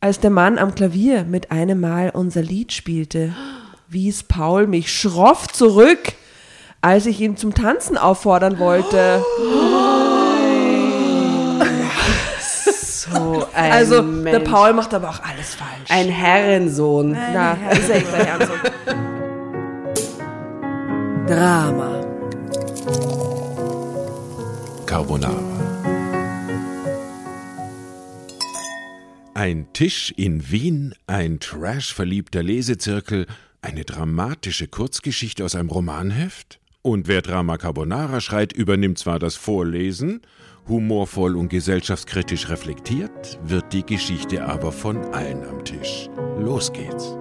Als der Mann am Klavier mit einem Mal unser Lied spielte, wies Paul mich schroff zurück, als ich ihn zum Tanzen auffordern wollte. So ein Also, Mensch. der Paul macht aber auch alles falsch. Ein Herrensohn. Na, ist er echt ein Herrensohn. Drama. Carbonara. Ein Tisch in Wien, ein trashverliebter Lesezirkel, eine dramatische Kurzgeschichte aus einem Romanheft? Und wer Drama Carbonara schreit, übernimmt zwar das Vorlesen, humorvoll und gesellschaftskritisch reflektiert, wird die Geschichte aber von allen am Tisch. Los geht's.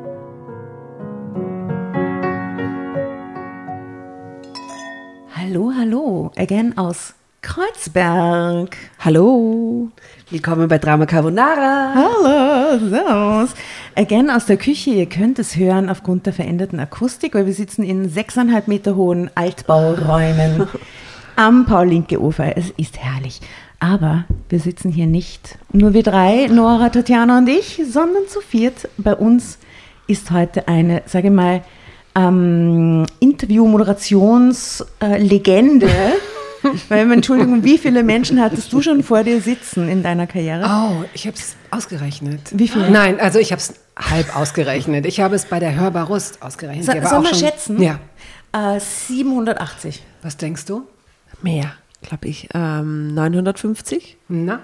Hallo, hallo, again aus Kreuzberg. Hallo. Willkommen bei Drama Carbonara. Hallo, servus. Again aus der Küche, ihr könnt es hören aufgrund der veränderten Akustik, weil wir sitzen in sechseinhalb Meter hohen Altbauräumen am Paul-Linke-Ufer. Es ist herrlich. Aber wir sitzen hier nicht nur wir drei, Nora, Tatjana und ich, sondern zu viert. Bei uns ist heute eine, sage ich mal, ähm, Interview-Moderationslegende. Weil, Entschuldigung, wie viele Menschen hattest du schon vor dir sitzen in deiner Karriere? Oh, ich habe es ausgerechnet. Wie viel? Nein, also ich habe es halb ausgerechnet. Ich habe es bei der Hörbar Rust ausgerechnet. So, sollen auch wir schon- schätzen? Ja. Äh, 780. Was denkst du? Mehr, glaube ich. Ähm, 950? Na,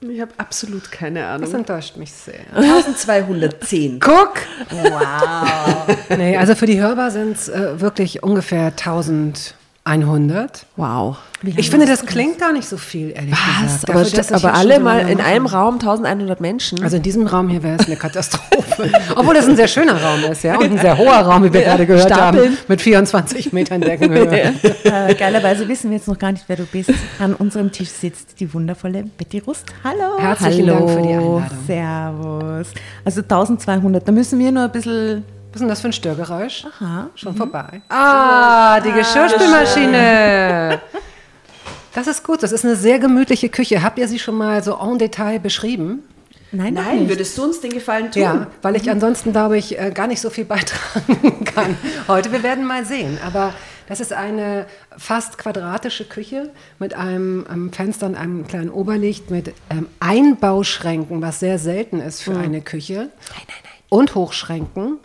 Ich habe absolut keine das Ahnung. enttäuscht mich sehr. 1210. Guck! Wow! nee, also für die Hörbar sind es äh, wirklich ungefähr 1100. Wow. Ich finde, das klingt gar nicht so viel, ehrlich Was? gesagt. Aber, Dafür, aber hier alle mal in einem Raum 1100 Menschen. Also in diesem Raum hier wäre es eine Katastrophe. Obwohl das ein sehr schöner Raum ist, ja. Und ein sehr hoher Raum, wie wir gerade gehört Stapeln. haben. Mit 24 Metern Deckenhöhe. Äh, geilerweise wissen wir jetzt noch gar nicht, wer du bist. An unserem Tisch sitzt die wundervolle Betty Rust. Hallo. Herzlichen Hallo. Dank für die Einladung. Servus. Also 1200. Da müssen wir nur ein bisschen. Was ist denn das für ein Störgeräusch? Aha. Schon vorbei. Ah, die Geschirrspülmaschine. Das ist gut. Das ist eine sehr gemütliche Küche. Habt ihr sie schon mal so en Detail beschrieben? Nein, Nein, nicht. würdest du uns den Gefallen tun? Ja, weil ich ansonsten, glaube ich, äh, gar nicht so viel beitragen kann heute. Wir werden mal sehen. Aber das ist eine fast quadratische Küche mit einem ähm, Fenster und einem kleinen Oberlicht mit ähm, Einbauschränken, was sehr selten ist für eine Küche. Nein, nein, nein. Und Hochschränken.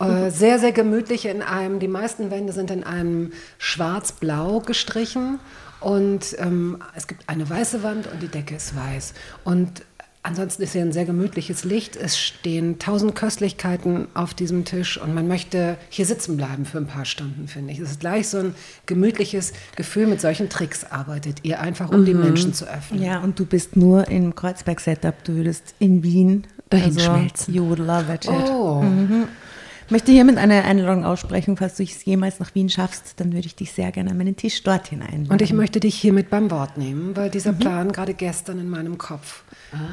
Äh, sehr, sehr gemütlich in einem, die meisten Wände sind in einem schwarz-blau gestrichen und ähm, es gibt eine weiße Wand und die Decke ist weiß. Und ansonsten ist hier ein sehr gemütliches Licht. Es stehen tausend Köstlichkeiten auf diesem Tisch und man möchte hier sitzen bleiben für ein paar Stunden, finde ich. Es ist gleich so ein gemütliches Gefühl, mit solchen Tricks arbeitet ihr einfach, um die Menschen zu öffnen. Ja, und du bist nur im Kreuzberg-Setup. Du würdest in Wien Dahin also, schmelzen. You would love it. Oh, Ich möchte hiermit eine Einladung aussprechen, falls du es jemals nach Wien schaffst, dann würde ich dich sehr gerne an meinen Tisch dorthin einladen. Und ich möchte dich hiermit beim Wort nehmen, weil dieser Plan gerade gestern in meinem Kopf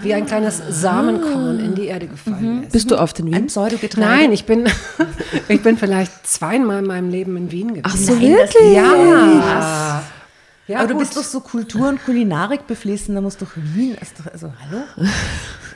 wie ein kleines Samenkorn in die Erde gefallen ist. Bist du oft in ein Wien? Pseudogetreide. Nein, ich bin, ich bin vielleicht zweimal in meinem Leben in Wien gewesen. Ach so, Nein, wirklich? Ja. ja Aber du gut. bist doch so Kultur- und Kulinarik beflissen, da muss doch Wien, doch, also hallo?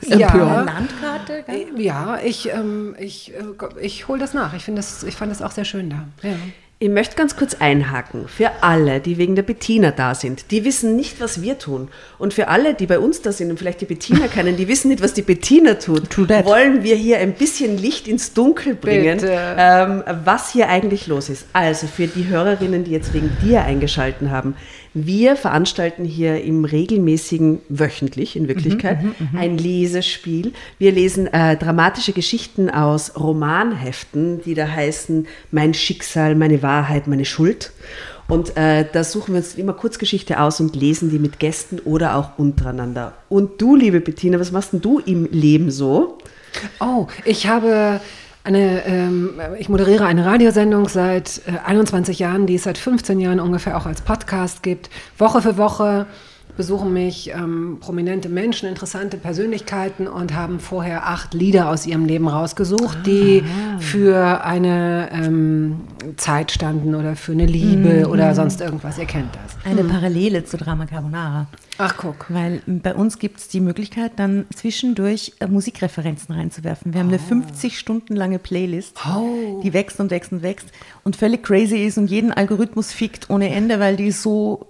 Ja. Landkarte? gell? Ja, ich, ähm, ich, äh, ich hole das nach. Ich, finde das, ich fand das auch sehr schön da. Ja. Ich möchte ganz kurz einhaken. Für alle, die wegen der Bettina da sind, die wissen nicht, was wir tun. Und für alle, die bei uns da sind und vielleicht die Bettina kennen, die wissen nicht, was die Bettina tut, wollen wir hier ein bisschen Licht ins Dunkel bringen, ähm, was hier eigentlich los ist. Also für die Hörerinnen, die jetzt wegen dir eingeschalten haben, wir veranstalten hier im regelmäßigen, wöchentlich in Wirklichkeit, ein Lesespiel. Wir lesen äh, dramatische Geschichten aus Romanheften, die da heißen Mein Schicksal, meine Wahrheit, meine Schuld. Und äh, da suchen wir uns immer Kurzgeschichte aus und lesen die mit Gästen oder auch untereinander. Und du, liebe Bettina, was machst denn du im Leben so? Oh, ich habe eine, ähm, ich moderiere eine Radiosendung seit äh, 21 Jahren, die es seit 15 Jahren ungefähr auch als Podcast gibt. Woche für Woche besuchen mich ähm, prominente Menschen, interessante Persönlichkeiten und haben vorher acht Lieder aus ihrem Leben rausgesucht, die für eine ähm, Zeit standen oder für eine Liebe oder sonst irgendwas. Ihr kennt das. Eine Parallele zu Drama Carbonara. Ach, guck. Weil bei uns gibt es die Möglichkeit, dann zwischendurch äh, Musikreferenzen reinzuwerfen. Wir haben eine 50 Stunden lange Playlist, die wächst und wächst und wächst und völlig crazy ist und jeden Algorithmus fickt ohne Ende, weil die so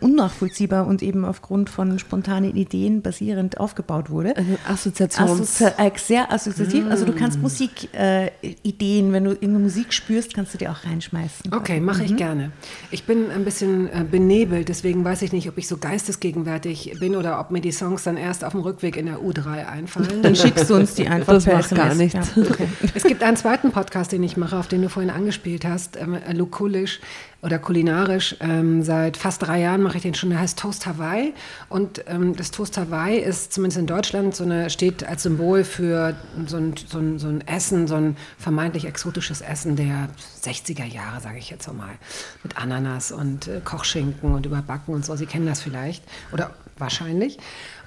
unnachvollziehbar und eben aufgrund von spontanen Ideen basierend aufgebaut wurde. Also Assoziations. Assozi äh, sehr assoziativ. Also du kannst Musikideen, äh, wenn du irgendeine Musik spürst, kannst du die auch reinschmeißen. Okay, mache ich gerne. Ich bin ein bisschen äh, benebelt, deswegen weiß ich nicht, ob ich so geistesgegenwärtig bin oder ob mir die Songs dann erst auf dem Rückweg in der U3 einfallen. Dann schickst du uns die einfach Das per macht gar nichts. Ja, okay. Es gibt einen zweiten Podcast, den ich mache, auf den du vorhin angespielt hast, ähm, äh, lukulisch oder kulinarisch. Ähm, seit fast drei Jahren mache ich den schon, der heißt Toast Hawaii. Und ähm, das Toast Hawaii ist zumindest in Deutschland so eine, steht als Symbol für so ein, so, ein, so ein Essen, so ein vermeintlich exotisches Essen der 60er Jahre, sage ich jetzt mal. Mit Ananas und äh, Kochschinken und Überbacken und so. Sie kennen das vielleicht oder wahrscheinlich.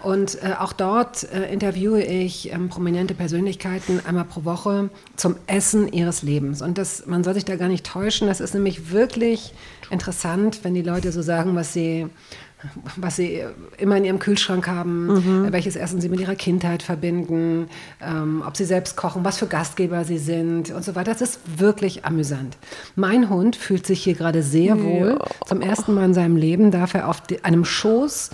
Und äh, auch dort äh, interviewe ich ähm, prominente Persönlichkeiten einmal pro Woche zum Essen ihres Lebens. Und das, man soll sich da gar nicht täuschen. Das ist nämlich wirklich interessant, wenn die Leute so sagen, was sie, was sie immer in ihrem Kühlschrank haben, äh, welches Essen sie mit ihrer Kindheit verbinden, ähm, ob sie selbst kochen, was für Gastgeber sie sind und so weiter. Das ist wirklich amüsant. Mein Hund fühlt sich hier gerade sehr wohl. Zum ersten Mal in seinem Leben darf er auf einem Schoß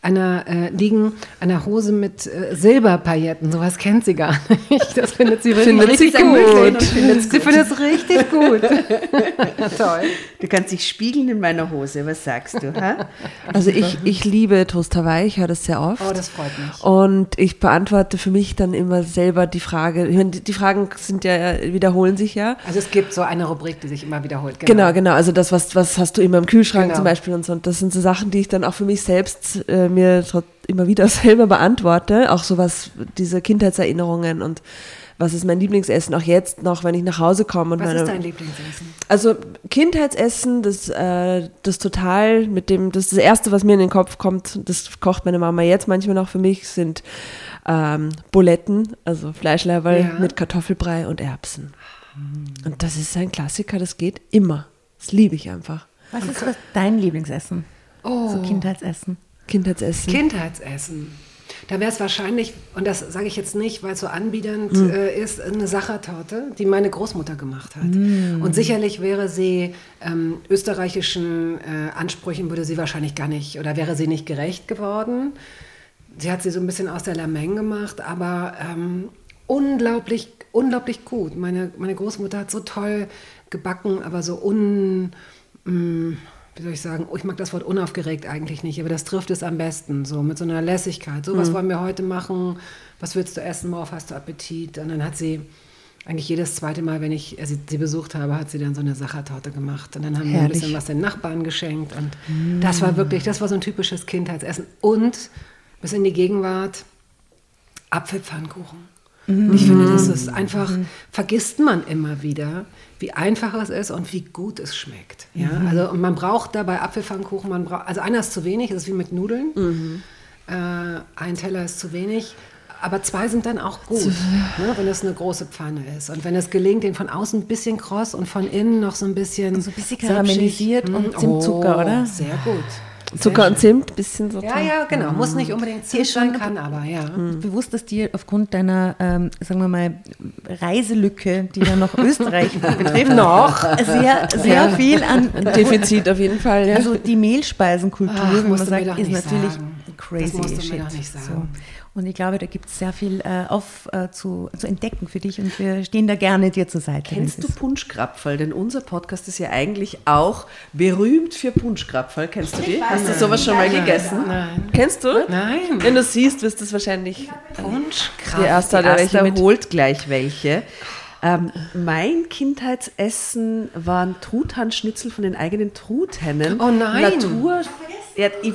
einer äh, liegen, einer Hose mit äh, Silberpailletten. Sowas kennt sie gar nicht. Das findet sie wirklich Findet sie richtig ermüdend. gut. Sie findet es richtig gut. Toll. Du kannst dich spiegeln in meiner Hose, was sagst du? Ha? Also ich, ich liebe Toast Hawaii, ich höre das sehr oft. Oh, das freut mich. Und ich beantworte für mich dann immer selber die Frage, ich meine, die, die Fragen sind ja, wiederholen sich ja. Also es gibt so eine Rubrik, die sich immer wiederholt. Genau, genau. Also das, was, was hast du immer im Kühlschrank Genau. zum Beispiel und so. Und das sind so Sachen, die ich dann auch für mich selbst äh, mir immer wieder selber beantworte. Auch sowas, diese Kindheitserinnerungen und was ist mein Lieblingsessen, auch jetzt noch, wenn ich nach Hause komme. Und Was meine, ist dein Lieblingsessen? Also Kindheitsessen, das, äh, das total mit dem, das ist das Erste, was mir in den Kopf kommt, das kocht meine Mama jetzt manchmal noch für mich, sind ähm, Buletten, also Fleischleiberl Ja. mit Kartoffelbrei und Erbsen. Und das ist ein Klassiker, das geht immer. Das liebe ich einfach. Was ist was dein Lieblingsessen? Oh. So Kindheitsessen. Kindheitsessen. Kindheitsessen. Da wäre es wahrscheinlich, und das sage ich jetzt nicht, weil es so anbiedernd Hm. äh, ist, eine Sachertorte, die meine Großmutter gemacht hat. Hm. Und sicherlich wäre sie ähm, österreichischen äh, Ansprüchen, würde sie wahrscheinlich gar nicht, oder wäre sie nicht gerecht geworden. Sie hat sie so ein bisschen aus der Lameng gemacht, aber ähm, unglaublich, unglaublich gut. Meine, meine Großmutter hat so toll gebacken, aber so un... mm, wie soll ich sagen, oh, ich mag das Wort unaufgeregt eigentlich nicht, aber das trifft es am besten, so mit so einer Lässigkeit. So, was wollen wir heute machen? Was willst du essen? Worauf hast du Appetit? Und dann hat sie eigentlich jedes zweite Mal, wenn ich sie, sie besucht habe, hat sie dann so eine Sachertorte gemacht. Und dann haben wir ein Herrlich. bisschen was den Nachbarn geschenkt. Und das war wirklich, das war so ein typisches Kindheitsessen. Und bis in die Gegenwart Apfelpfannkuchen. Ich finde, das ist einfach, vergisst man immer wieder, wie einfach es ist und wie gut es schmeckt. Ja? Also, und man braucht dabei Apfelpfannkuchen, man braucht, also einer ist zu wenig, das ist wie mit Nudeln. Äh, ein Teller ist zu wenig, aber zwei sind dann auch gut, ne, wenn es eine große Pfanne ist. Und wenn es gelingt, den von außen ein bisschen kross und von innen noch so ein bisschen, so ein bisschen karamellisiert und Zimtzucker, oh, oder? Sehr gut. Zucker und Zimt, bisschen so. Ja, ja, genau. Muss nicht unbedingt Zimt schon sein, kann aber, ja. Bewusst, dass dir aufgrund deiner, ähm, sagen wir mal, Reiselücke, die ja noch Österreich betrifft, noch sehr, sehr viel an Defizit auf jeden Fall, ja. Also die Mehlspeisenkultur, Ach, wie man sagt, doch ist natürlich sagen. crazy Das musst du mir shit. doch nicht sagen. So. Und ich glaube, da gibt es sehr viel äh, auf, äh, zu, zu entdecken für dich und wir stehen da gerne dir zur Seite. Kennst du Punschkrapferl? Denn unser Podcast ist ja eigentlich auch berühmt für Punschkrapferl. Kennst du die? Hast du sowas schon mal gegessen? Nein. Kennst du? Nein. Wenn du siehst, wirst du es wahrscheinlich Punschkraft. die erste Die Asta mit. holt gleich welche. Ähm, mein Kindheitsessen waren Truthahnschnitzel von den eigenen Truthennen. Oh nein. Natur.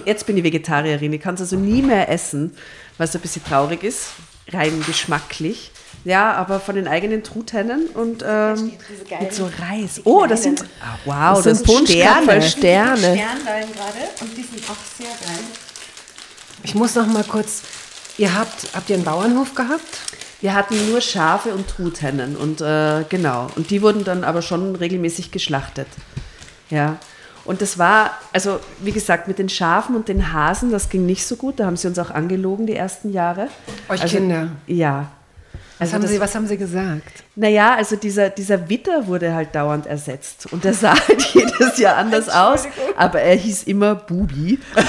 Jetzt bin ich Vegetarierin. Ich kann es also nie mehr essen, was ein bisschen traurig ist, rein geschmacklich. Ja, aber von den eigenen Truthennen und ähm, mit so Reis. Oh, das sind, ah, wow, Das das, sind Punschkapferl, Sterne. Sterne. Sternlein gerade und die sind auch sehr geil. Ich muss noch mal kurz, ihr habt, habt ihr einen Bauernhof gehabt? Wir hatten nur Schafe und Truthennen und äh, genau. Und die wurden dann aber schon regelmäßig geschlachtet. Ja. Und das war, also wie gesagt, mit den Schafen und den Hasen, das ging nicht so gut. Da haben sie uns auch angelogen die ersten Jahre. Euch also, Kinder. Ja. Was, Also haben das- sie, was haben sie gesagt? Naja, also dieser, dieser Witter wurde halt dauernd ersetzt. Und der sah halt jedes Jahr anders aus. Aber er hieß immer Bubi.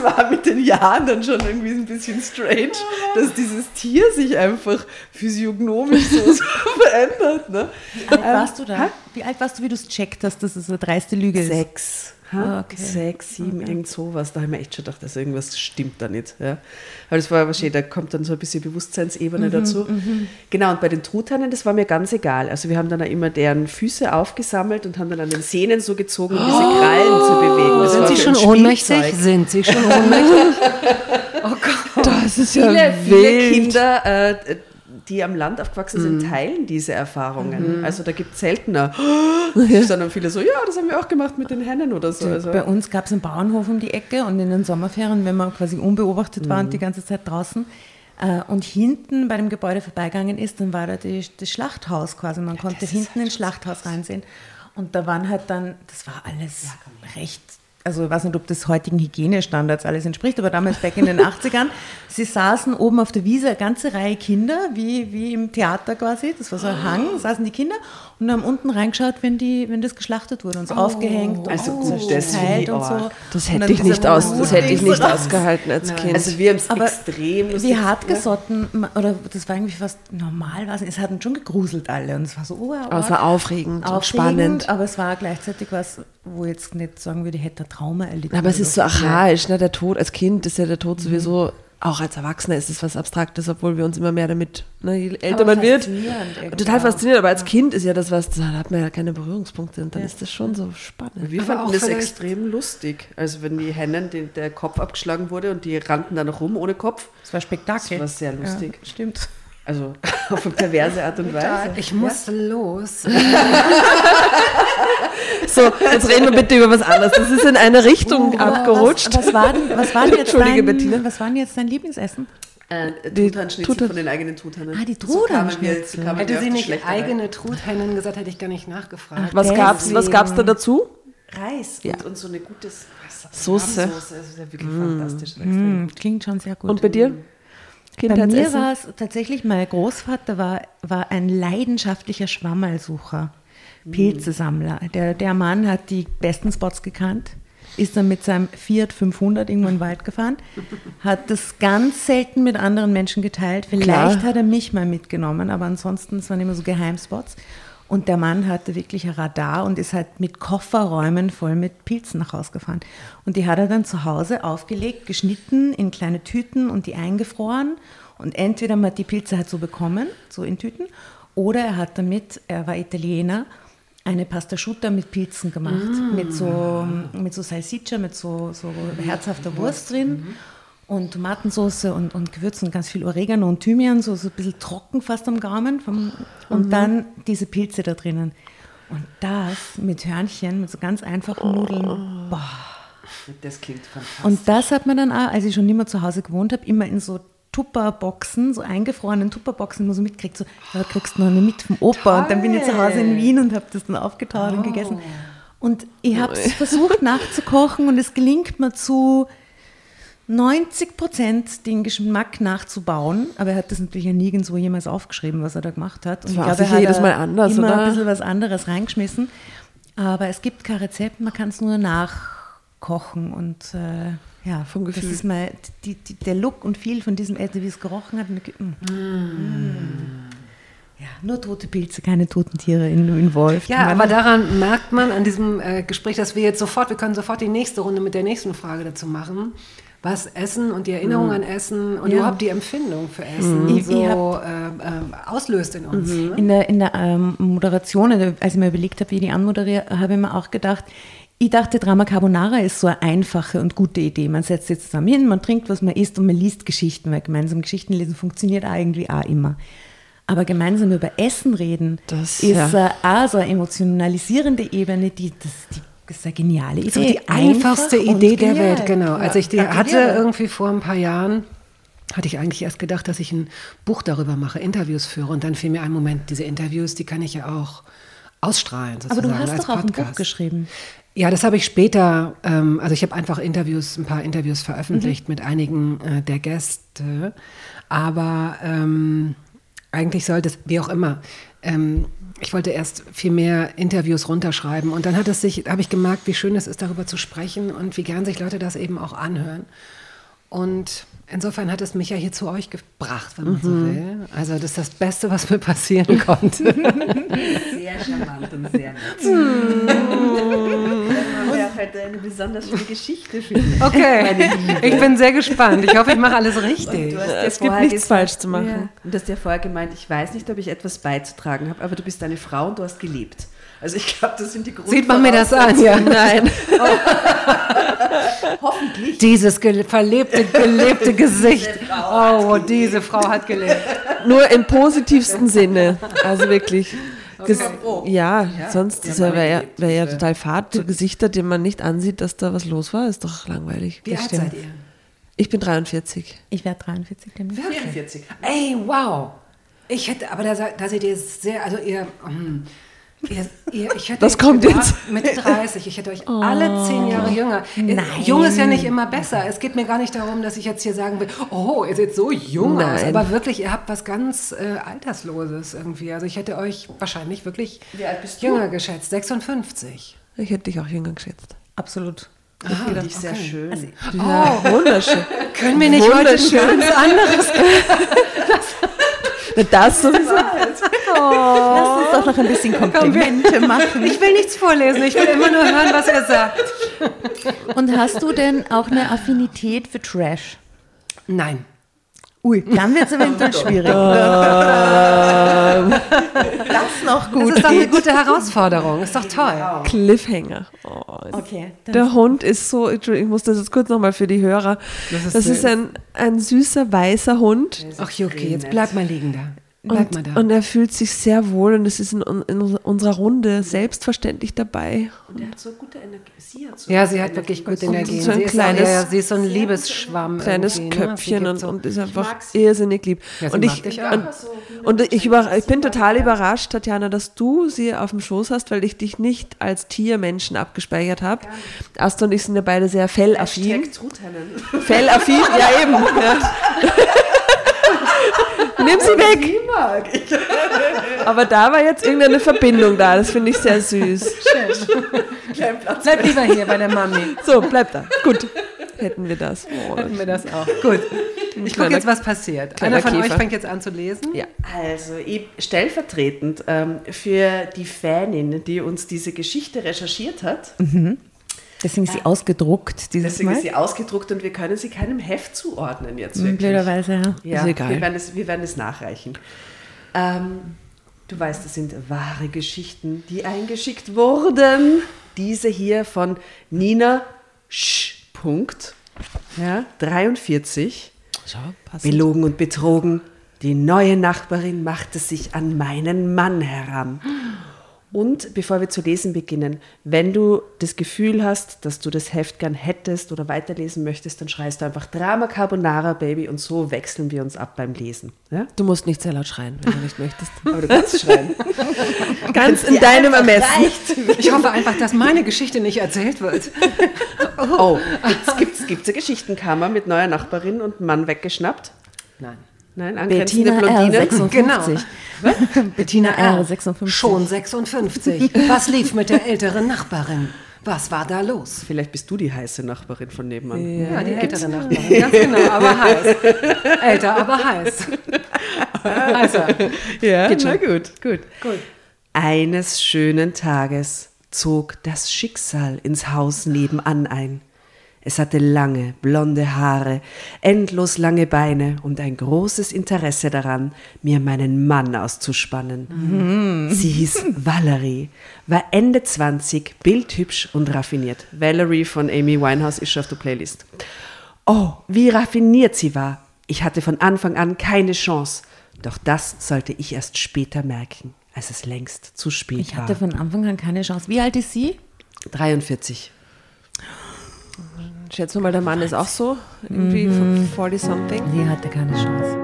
War mit den Jahren dann schon irgendwie ein bisschen strange, dass dieses Tier sich einfach physiognomisch so, so verändert. Ne? Wie alt warst du da? Wie alt warst du, wie du es checkt hast, dass es eine dreiste Lüge ist? Sechs. Ah, Ha? okay. Sechs, sieben, irgend sowas. Da habe ich mir echt schon gedacht, dass irgendwas stimmt da nicht. Ja. Aber das war wahrscheinlich, da kommt dann so ein bisschen Bewusstseinsebene Mhm, dazu. Genau, und bei den Truthennen, das war mir ganz egal. Also wir haben dann auch immer deren Füße aufgesammelt und haben dann an den Sehnen so gezogen, um diese Krallen zu bewegen. Sie schon ohnmächtig? Spielzeug. Sind sie schon ohnmächtig? Das ist ja Viele, viele wild. Kinder, äh, die am Land aufgewachsen Mhm. sind, teilen diese Erfahrungen. Also da gibt es seltener. Sondern viele so, ja, das haben wir auch gemacht mit den Hennen oder so. Also, Bei uns gab es einen Bauernhof um die Ecke und in den Sommerferien, wenn man quasi unbeobachtet war Mhm. und die ganze Zeit draußen äh, und hinten bei dem Gebäude vorbeigegangen ist, dann war da die, das Schlachthaus quasi. Man konnte hinten ins Schlachthaus reinsehen. Und da waren halt dann, das war alles recht, also ich weiß nicht, ob das heutigen Hygienestandards alles entspricht, aber damals back in den 80ern, sie saßen oben auf der Wiese, eine ganze Reihe Kinder, wie, wie im Theater quasi, das war so ein Hang, saßen die Kinder und haben unten reingeschaut, wenn, die, wenn das geschlachtet wurde und es aufgehängt Also und gut, das und so. Das hätte ich nicht aus, das hätte ich nicht ausgehalten als Kind. also wir haben es extrem lustig. wie hartgesotten, ma- oder das war irgendwie fast normal, war es nicht. es hat uns schon gegruselt alle und es war so, oh, Aber es war aufregend, und spannend. aber es war gleichzeitig was, wo ich jetzt nicht sagen würde, ich hätte Trauma erlitten. Aber es ist so archaisch, ne? Der Tod als Kind ist ja der Tod sowieso, auch als Erwachsener ist es was Abstraktes, obwohl wir uns immer mehr damit, ne, je älter Aber man wird. Total auch. faszinierend, aber als Kind ist ja das was, da hat man ja keine Berührungspunkte und dann ist das schon so spannend. Wir Aber fanden das extrem lustig. Also wenn die Hennen, den, der Kopf abgeschlagen wurde und die rannten dann noch rum ohne Kopf. Es war Spektakel. Das war sehr lustig. Ja, stimmt. Also auf eine perverse Art und Weise. Ich muss los. So, jetzt reden wir bitte über was anderes. Das ist in eine Richtung Aber abgerutscht. Was, was, war denn, was, war Entschuldige, dein, Bettina. was war jetzt dein Lieblingsessen? Äh, Die Truthahnschnitzel Truthahn- von den eigenen Truthannen. Ah, die Truthahnschnitzel. so Hätte sie nicht eigene Truthennen gesagt, hätte ich gar nicht nachgefragt. Was gab's, was gab's da dazu? Reis Ja. und, und so eine gute Soße. Also das ist ja wirklich fantastisch. War extrem Mm, klingt schon sehr gut. Und bei dir? Bei mir Kindheitsessen? war es tatsächlich, mein Großvater war, war ein leidenschaftlicher Schwammerlsucher, Pilzesammler. Der, der Mann hat die besten Spots gekannt, ist dann mit seinem Fiat 500 irgendwo in den Wald gefahren, hat das ganz selten mit anderen Menschen geteilt. Vielleicht Klar. hat er mich mal mitgenommen, aber ansonsten, es waren immer so Geheimspots. Und der Mann hatte wirklich ein Radar und ist halt mit Kofferräumen voll mit Pilzen nach Hause gefahren. Und die hat er dann zu Hause aufgelegt, geschnitten in kleine Tüten und die eingefroren. Und entweder man hat die Pilze halt so bekommen, so in Tüten, oder er hat damit, er war Italiener, eine Pasta Asciutta mit Pilzen gemacht, mit so, mit so Salsiccia, mit so, so herzhafter Wurst drin und Tomatensauce und, und Gewürzen, ganz viel Oregano und Thymian, so, so ein bisschen trocken fast am Gaumen. Vom, und dann diese Pilze da drinnen. Und das mit Hörnchen, mit so ganz einfachen Nudeln. Boah. Das klingt fantastisch. Und das hat man dann auch, als ich schon nicht mehr zu Hause gewohnt habe, immer in so Tupperboxen, so eingefrorenen Tupperboxen immer so mitkriegt, so, ja, kriegst du noch eine mit vom Opa. Und dann bin ich zu Hause in Wien und habe das dann aufgetaut und gegessen. Und ich habe es versucht nachzukochen und es gelingt mir zu 90 Prozent den Geschmack nachzubauen, aber er hat das natürlich ja nirgendwo jemals aufgeschrieben, was er da gemacht hat. Und war ich glaube, er jedes Mal anders, immer oder? ein bisschen was anderes reingeschmissen. Aber es gibt kein Rezept, man kann es nur nachkochen und äh, ja, Vom Gefühl. Das ist mal die, die, der Look und viel von diesem Essen, wie es gerochen hat. Mm. Mm. Ja, nur tote Pilze, keine toten Tiere in, involviert. Ja, aber daran merkt man an diesem äh, Gespräch, dass wir jetzt sofort, wir können sofort die nächste Runde mit der nächsten Frage dazu machen. Was Essen und die Erinnerung an Essen und Ja. überhaupt die Empfindung für Essen Ich- ich so äh, äh, auslöst in uns. Ne? In der, in der ähm, Moderation, also als ich mir überlegt habe, wie ich die anmoderiere, habe ich mir auch gedacht, Ich dachte, Drama Carbonara ist so eine einfache und gute Idee. Man setzt sich zusammen hin, man trinkt, was man isst und man liest Geschichten, weil gemeinsam Geschichten lesen funktioniert eigentlich auch immer. Aber gemeinsam über Essen reden Das, ist ja. äh, auch so eine emotionalisierende Ebene, die, das, die, das ist eine geniale Idee. Das ist die einfachste Einfach Idee der genial. Welt, genau. Als ich die gratuliere. hatte, irgendwie vor ein paar Jahren, hatte ich eigentlich erst gedacht, dass ich ein Buch darüber mache, Interviews führe. Und dann fiel mir ein Moment, diese Interviews, die kann ich ja auch ausstrahlen. Aber Sozusagen, du hast als doch auch ein Buch Podcast. geschrieben. Ja, das habe ich später, ähm, also ich habe einfach Interviews, ein paar Interviews veröffentlicht Mhm. mit einigen äh, der Gäste, aber ähm, eigentlich sollte es, wie auch immer, ähm, ich wollte erst viel mehr Interviews runterschreiben und dann hat es sich, habe ich gemerkt, wie schön es ist, darüber zu sprechen und wie gern sich Leute das eben auch anhören. Und insofern hat es mich ja hier zu euch gebracht, wenn man so Mhm. will. Also das ist das Beste, was mir passieren konnte. Sehr charmant und sehr nett. Wir haben heute eine besonders schöne Geschichte für dich. Okay, ich bin sehr gespannt. Ich hoffe, ich mache alles richtig. Du hast ja Es gibt nichts falsch zu machen. Ja. Und du hast ja vorher gemeint, ich weiß nicht, ob ich etwas beizutragen habe, aber du bist eine Frau und du hast gelebt. Also ich glaube, das sind die Sieht man mir das an, ja? Nein. Hoffentlich. Dieses ge verlebte, gelebte Gesicht. Oh, diese Frau hat gelebt. Nur im positivsten Sinne. Also wirklich. Ges Oh. ja, sonst Ja, ist ja, wäre ja, wär ja total fad. So Gesichter, denen man nicht ansieht, dass da was los war, ist doch langweilig. Wie alt seid ihr? Ich bin 43. Ich werde 43 demnächst. 44. Ey, wow. Ich hätte, aber da, da seid ihr sehr, also ihr, hm, ihr, ihr ich hätte Was jetzt kommt jetzt? Oh. Mit 30, ich hätte euch alle zehn Jahre jünger. Nein. Jung ist ja nicht immer besser. Es geht mir gar nicht darum, dass ich jetzt hier sagen will, oh, ihr seht so jung aus. Nein. Aber wirklich, ihr habt was ganz äh, Altersloses irgendwie. Also ich hätte euch wahrscheinlich wirklich bist du? jünger geschätzt. 56. Ich hätte dich auch jünger geschätzt. Absolut. Finde ich sehr okay. schön. Ja, wunderschön. Können wir nicht heute ein Wunderschön. ganz anderes Das sowieso. Lass uns doch noch ein bisschen Komplimente machen. Ich will nichts vorlesen, ich will immer nur hören, was er sagt. Und hast du denn auch eine Affinität für Trash? Nein. Ui, dann wird es eventuell schwierig. das noch Das gut ist doch eine gute Herausforderung. Ist doch toll. Cliffhanger. Oh, Okay, Der Hund ist so, Entschuldigung, ich muss das jetzt kurz nochmal für die Hörer. Das ist ist, süß. ein, ein süßer weißer Hund. Ach, Juki, jetzt bleib mal liegen da. Mal Und, da. und er fühlt sich sehr wohl und es ist in, in unserer Runde selbstverständlich dabei. Und er hat so gute Energie. Sie hat so ja, sie hat wirklich gute Und Energie. so ein sie, ist kleines- auch, ja, ja, sie ist so ein Liebesschwamm. Kleines ne? Köpfchen und, so, und ist einfach irrsinnig lieb. Ja, und ich, und, und ich, über, ich bin total überrascht, Tatjana, dass du sie auf dem Schoß hast, weil ich dich nicht als Tiermenschen abgespeichert habe. Asta und ich sind ja beide sehr fellaffin. Fellaffin, ja eben. Ja. Nimm sie weg! Die mag ich. Aber da war jetzt irgendeine Verbindung da, das finde ich sehr süß. Kein Platz. Bleib lieber hier bei der Mami. So, bleib da. Gut. Hätten wir das. Oh, Hätten wir das auch. Gut. Ich gucke jetzt, was passiert. kleiner Einer von euch Käfer. fängt jetzt an zu lesen. ja. Also, ich, stellvertretend ähm, für die Fanin, die uns diese Geschichte recherchiert hat, Deswegen ist sie ausgedruckt dieses deswegen Mal. ist sie ausgedruckt und wir können sie keinem Heft zuordnen jetzt wirklich. Blöderweise, ja. Ja, Ist egal. Wir werden es, wir werden es nachreichen. Ähm, du weißt, das sind wahre Geschichten, die eingeschickt wurden. Diese hier von Nina Sch. Punkt. Ja, 43. Schau. Belogen und betrogen. Die neue Nachbarin machte sich an meinen Mann heran. Und bevor wir zu lesen beginnen, wenn du das Gefühl hast, dass du das Heft gern hättest oder weiterlesen möchtest, dann schreist du einfach Drama Carbonara Baby und so wechseln wir uns ab beim Lesen. Ja? Du musst nicht sehr laut schreien, wenn du nicht möchtest. Aber du kannst schreien. Ganz in deinem Ermessen. Ich hoffe einfach, dass meine Geschichte nicht erzählt wird. Oh, gibt's, gibt's, gibt's eine Geschichtenkammer mit neuer Nachbarin und Mann weggeschnappt? Nein. Nein, angrenzende Bettina R. Blondine. 56. Genau. Bettina R. R. 56. Schon 56. Was lief mit der älteren Nachbarin? Was war da los? Vielleicht bist du die heiße Nachbarin von nebenan. Ja, die ältere Nachbarin. Ganz genau, aber heiß. Älter, aber heiß. Also, Ja, Geht na schon. gut, gut. gut. Eines schönen Tages zog das Schicksal ins Haus nebenan ein. Es hatte lange, blonde Haare, endlos lange Beine und ein großes Interesse daran, mir meinen Mann auszuspannen. Sie hieß Valerie, war Ende 20, bildhübsch und raffiniert. Valerie von Amy Winehouse ist schon auf der Playlist. Oh, wie raffiniert sie war. Ich hatte von Anfang an keine Chance. Doch das sollte ich erst später merken, als es längst zu spät Ich war. hatte von Anfang an keine Chance. Wie alt ist sie? 43. Schätze mal, der Mann ist auch so, irgendwie 40-something. Sie hatte keine Chance.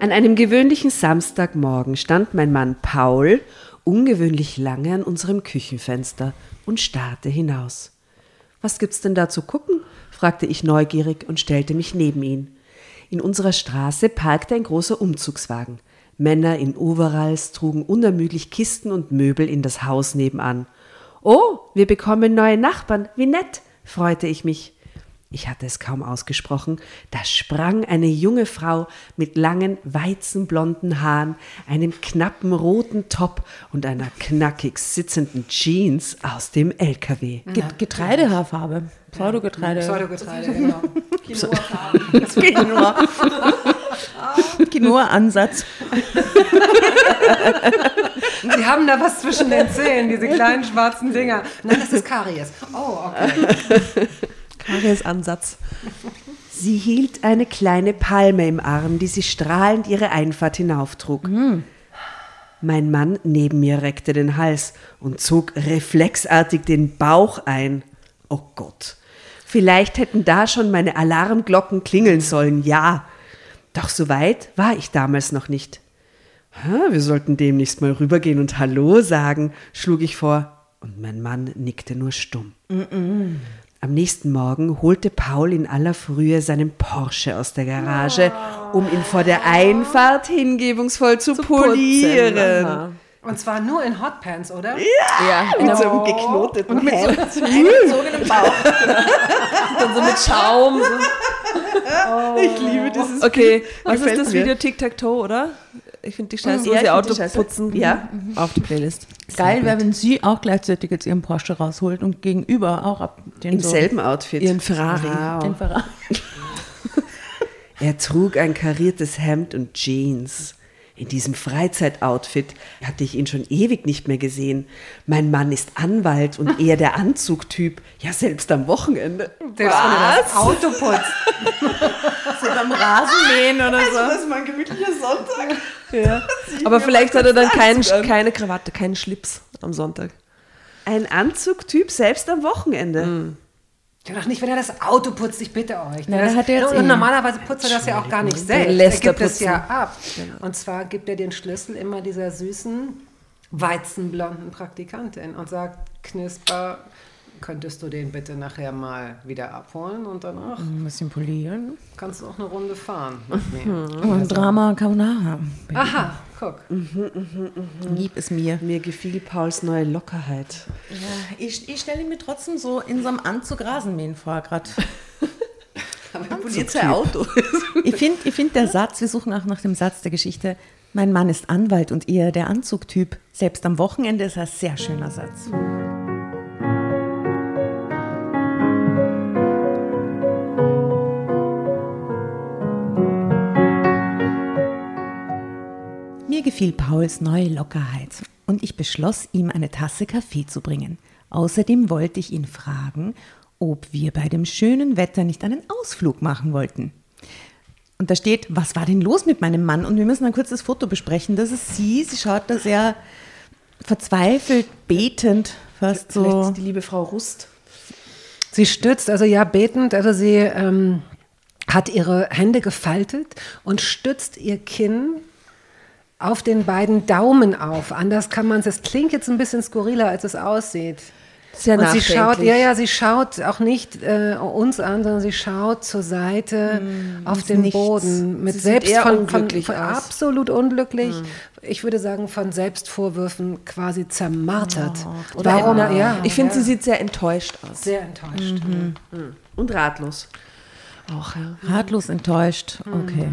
An einem gewöhnlichen Samstagmorgen stand mein Mann Paul ungewöhnlich lange an unserem Küchenfenster und starrte hinaus. Was gibt's denn da zu gucken? fragte ich neugierig und stellte mich neben ihn. In unserer Straße parkte ein großer Umzugswagen. Männer in Overalls trugen unermüdlich Kisten und Möbel in das Haus nebenan. Oh, wir bekommen neue Nachbarn, wie nett, freute ich mich. Ich hatte es kaum ausgesprochen, da sprang eine junge Frau mit langen, weizenblonden Haaren, einem knappen roten Top und einer knackig sitzenden Jeans aus dem LKW. Ge Getreidehaarfarbe. Pseudogetreide. Pseudogetreide, genau. Quinoa. Quinoa-Ansatz. Sie haben da was zwischen den Zähnen, diese kleinen schwarzen Dinger. Nein, das ist Karies. Oh, okay. Karies-Ansatz. Sie hielt eine kleine Palme im Arm, die sie strahlend ihre Einfahrt hinauftrug. Mein Mann neben mir reckte den Hals und zog reflexartig den Bauch ein. Oh Gott, vielleicht hätten da schon meine Alarmglocken klingeln sollen, ja. Doch so weit war ich damals noch nicht. "Ha, Wir sollten demnächst mal rübergehen und Hallo sagen, schlug ich vor, und mein Mann nickte nur stumm. Am nächsten Morgen holte Paul in aller Frühe seinen Porsche aus der Garage, um ihn vor der Einfahrt hingebungsvoll zu, polieren. Aha. Und zwar nur in Hotpants, oder? Ja, Mit so einem geknoteten Hemd. Eingezogenen Bauch. dann so mit Schaum. Ich liebe dieses Okay, was ist das. Video Tic-Tac-Toe, oder? Ich finde die Scheiße, Ja, wo ich sie Auto putzen. Ja. Auf die Playlist. Geil wäre, wenn sie auch gleichzeitig jetzt ihren Porsche rausholt und gegenüber auch ab den Im so selben Outfit. Ihren Ferrari. Wow. den Ferrari. Er trug ein kariertes Hemd und Jeans. In diesem Freizeitoutfit hatte ich ihn schon ewig nicht mehr gesehen. Mein Mann ist Anwalt und eher der Anzugtyp. Ja, selbst am Wochenende. Selbst wenn er das Auto putzt. So beim Rasenmähen oder so. Das ist mein gemütlicher Sonntag. Ja. Aber vielleicht hat er dann kein, keine Krawatte, keinen Schlips am Sonntag. Ein Anzugtyp selbst am Wochenende. Ja, doch nicht, wenn er das Auto putzt, ich bitte euch. Na, das, da hat er jetzt und normalerweise putzt er das ja auch gar nicht selbst. lässt er gibt er es ja ab. Und zwar gibt er den Schlüssel immer dieser süßen, weizenblonden Praktikantin und sagt, Knisper, könntest du den bitte nachher mal wieder abholen und danach Ein bisschen polieren. kannst du auch eine Runde fahren mit mir. Und Drama Carbonara. Aha, guck. Lieb es mir. Mir gefiel Pauls neue Lockerheit. Ja, ich, ich stelle mir trotzdem so in so einem Anzug Rasenmähen vor, gerade. Poliert sein Auto. Ich finde, ich find der Satz, wir suchen auch nach dem Satz der Geschichte, mein Mann ist Anwalt und eher der Anzugtyp. Selbst am Wochenende ist ein sehr schöner Satz. Mir gefiel Pauls neue Lockerheit und ich beschloss, ihm eine Tasse Kaffee zu bringen. Außerdem wollte ich ihn fragen, ob wir bei dem schönen Wetter nicht einen Ausflug machen wollten. Und da steht, was war denn los mit meinem Mann? Und wir müssen ein kurzes Foto besprechen. Das ist sie. Sie schaut da sehr verzweifelt, betend, fast so. Vielleicht die liebe Frau Rust. Sie stützt, also ja, betend, also sie ähm, hat ihre Hände gefaltet und stützt ihr Kinn auf den beiden Daumen auf. Anders kann man es. Es klingt jetzt ein bisschen skurriler, als es aussieht. Sehr und sie schaut, ja, ja, sie schaut auch nicht äh, uns an, sondern sie schaut zur Seite auf den nichts. Boden mit Sie sieht selbst eher von, von, unglücklich von aus. absolut unglücklich. Ich würde sagen von Selbstvorwürfen quasi zermartert. Oder Warum? Ja, ich finde, ja. sie sieht sehr enttäuscht aus. sehr enttäuscht. Und ratlos. Auch, ja. Ratlos enttäuscht. Okay.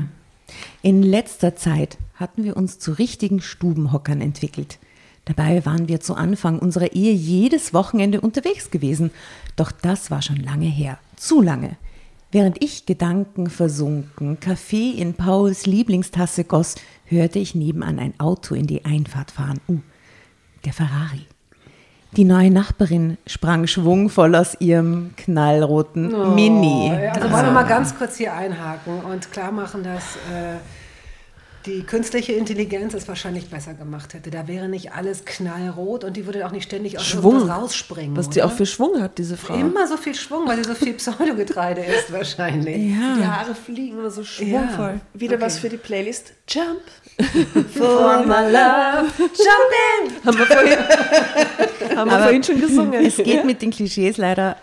In letzter Zeit hatten wir uns zu richtigen Stubenhockern entwickelt. Dabei waren wir zu Anfang unserer Ehe jedes Wochenende unterwegs gewesen. Doch das war schon lange her. Zu lange. Während ich gedankenversunken Kaffee in Pauls Lieblingstasse goss, hörte ich nebenan ein Auto in die Einfahrt fahren. Uh, der Ferrari. Die neue Nachbarin sprang schwungvoll aus ihrem knallroten Mini. Also wollen wir mal ganz kurz hier einhaken und klar machen, dass äh, die künstliche Intelligenz es wahrscheinlich besser gemacht hätte. Da wäre nicht alles knallrot und die würde auch nicht ständig aus Schwung. rausspringen. Was die oder? auch für Schwung hat, diese Frau. Immer so viel Schwung, weil sie so viel Pseudogetreide isst wahrscheinlich. Die Ja. Haare fliegen immer so schwungvoll. Wieder was für die Playlist. Jump. For my love, jump in. Haben wir vorhin, haben wir vorhin schon gesungen. Es geht mit den Klischees leider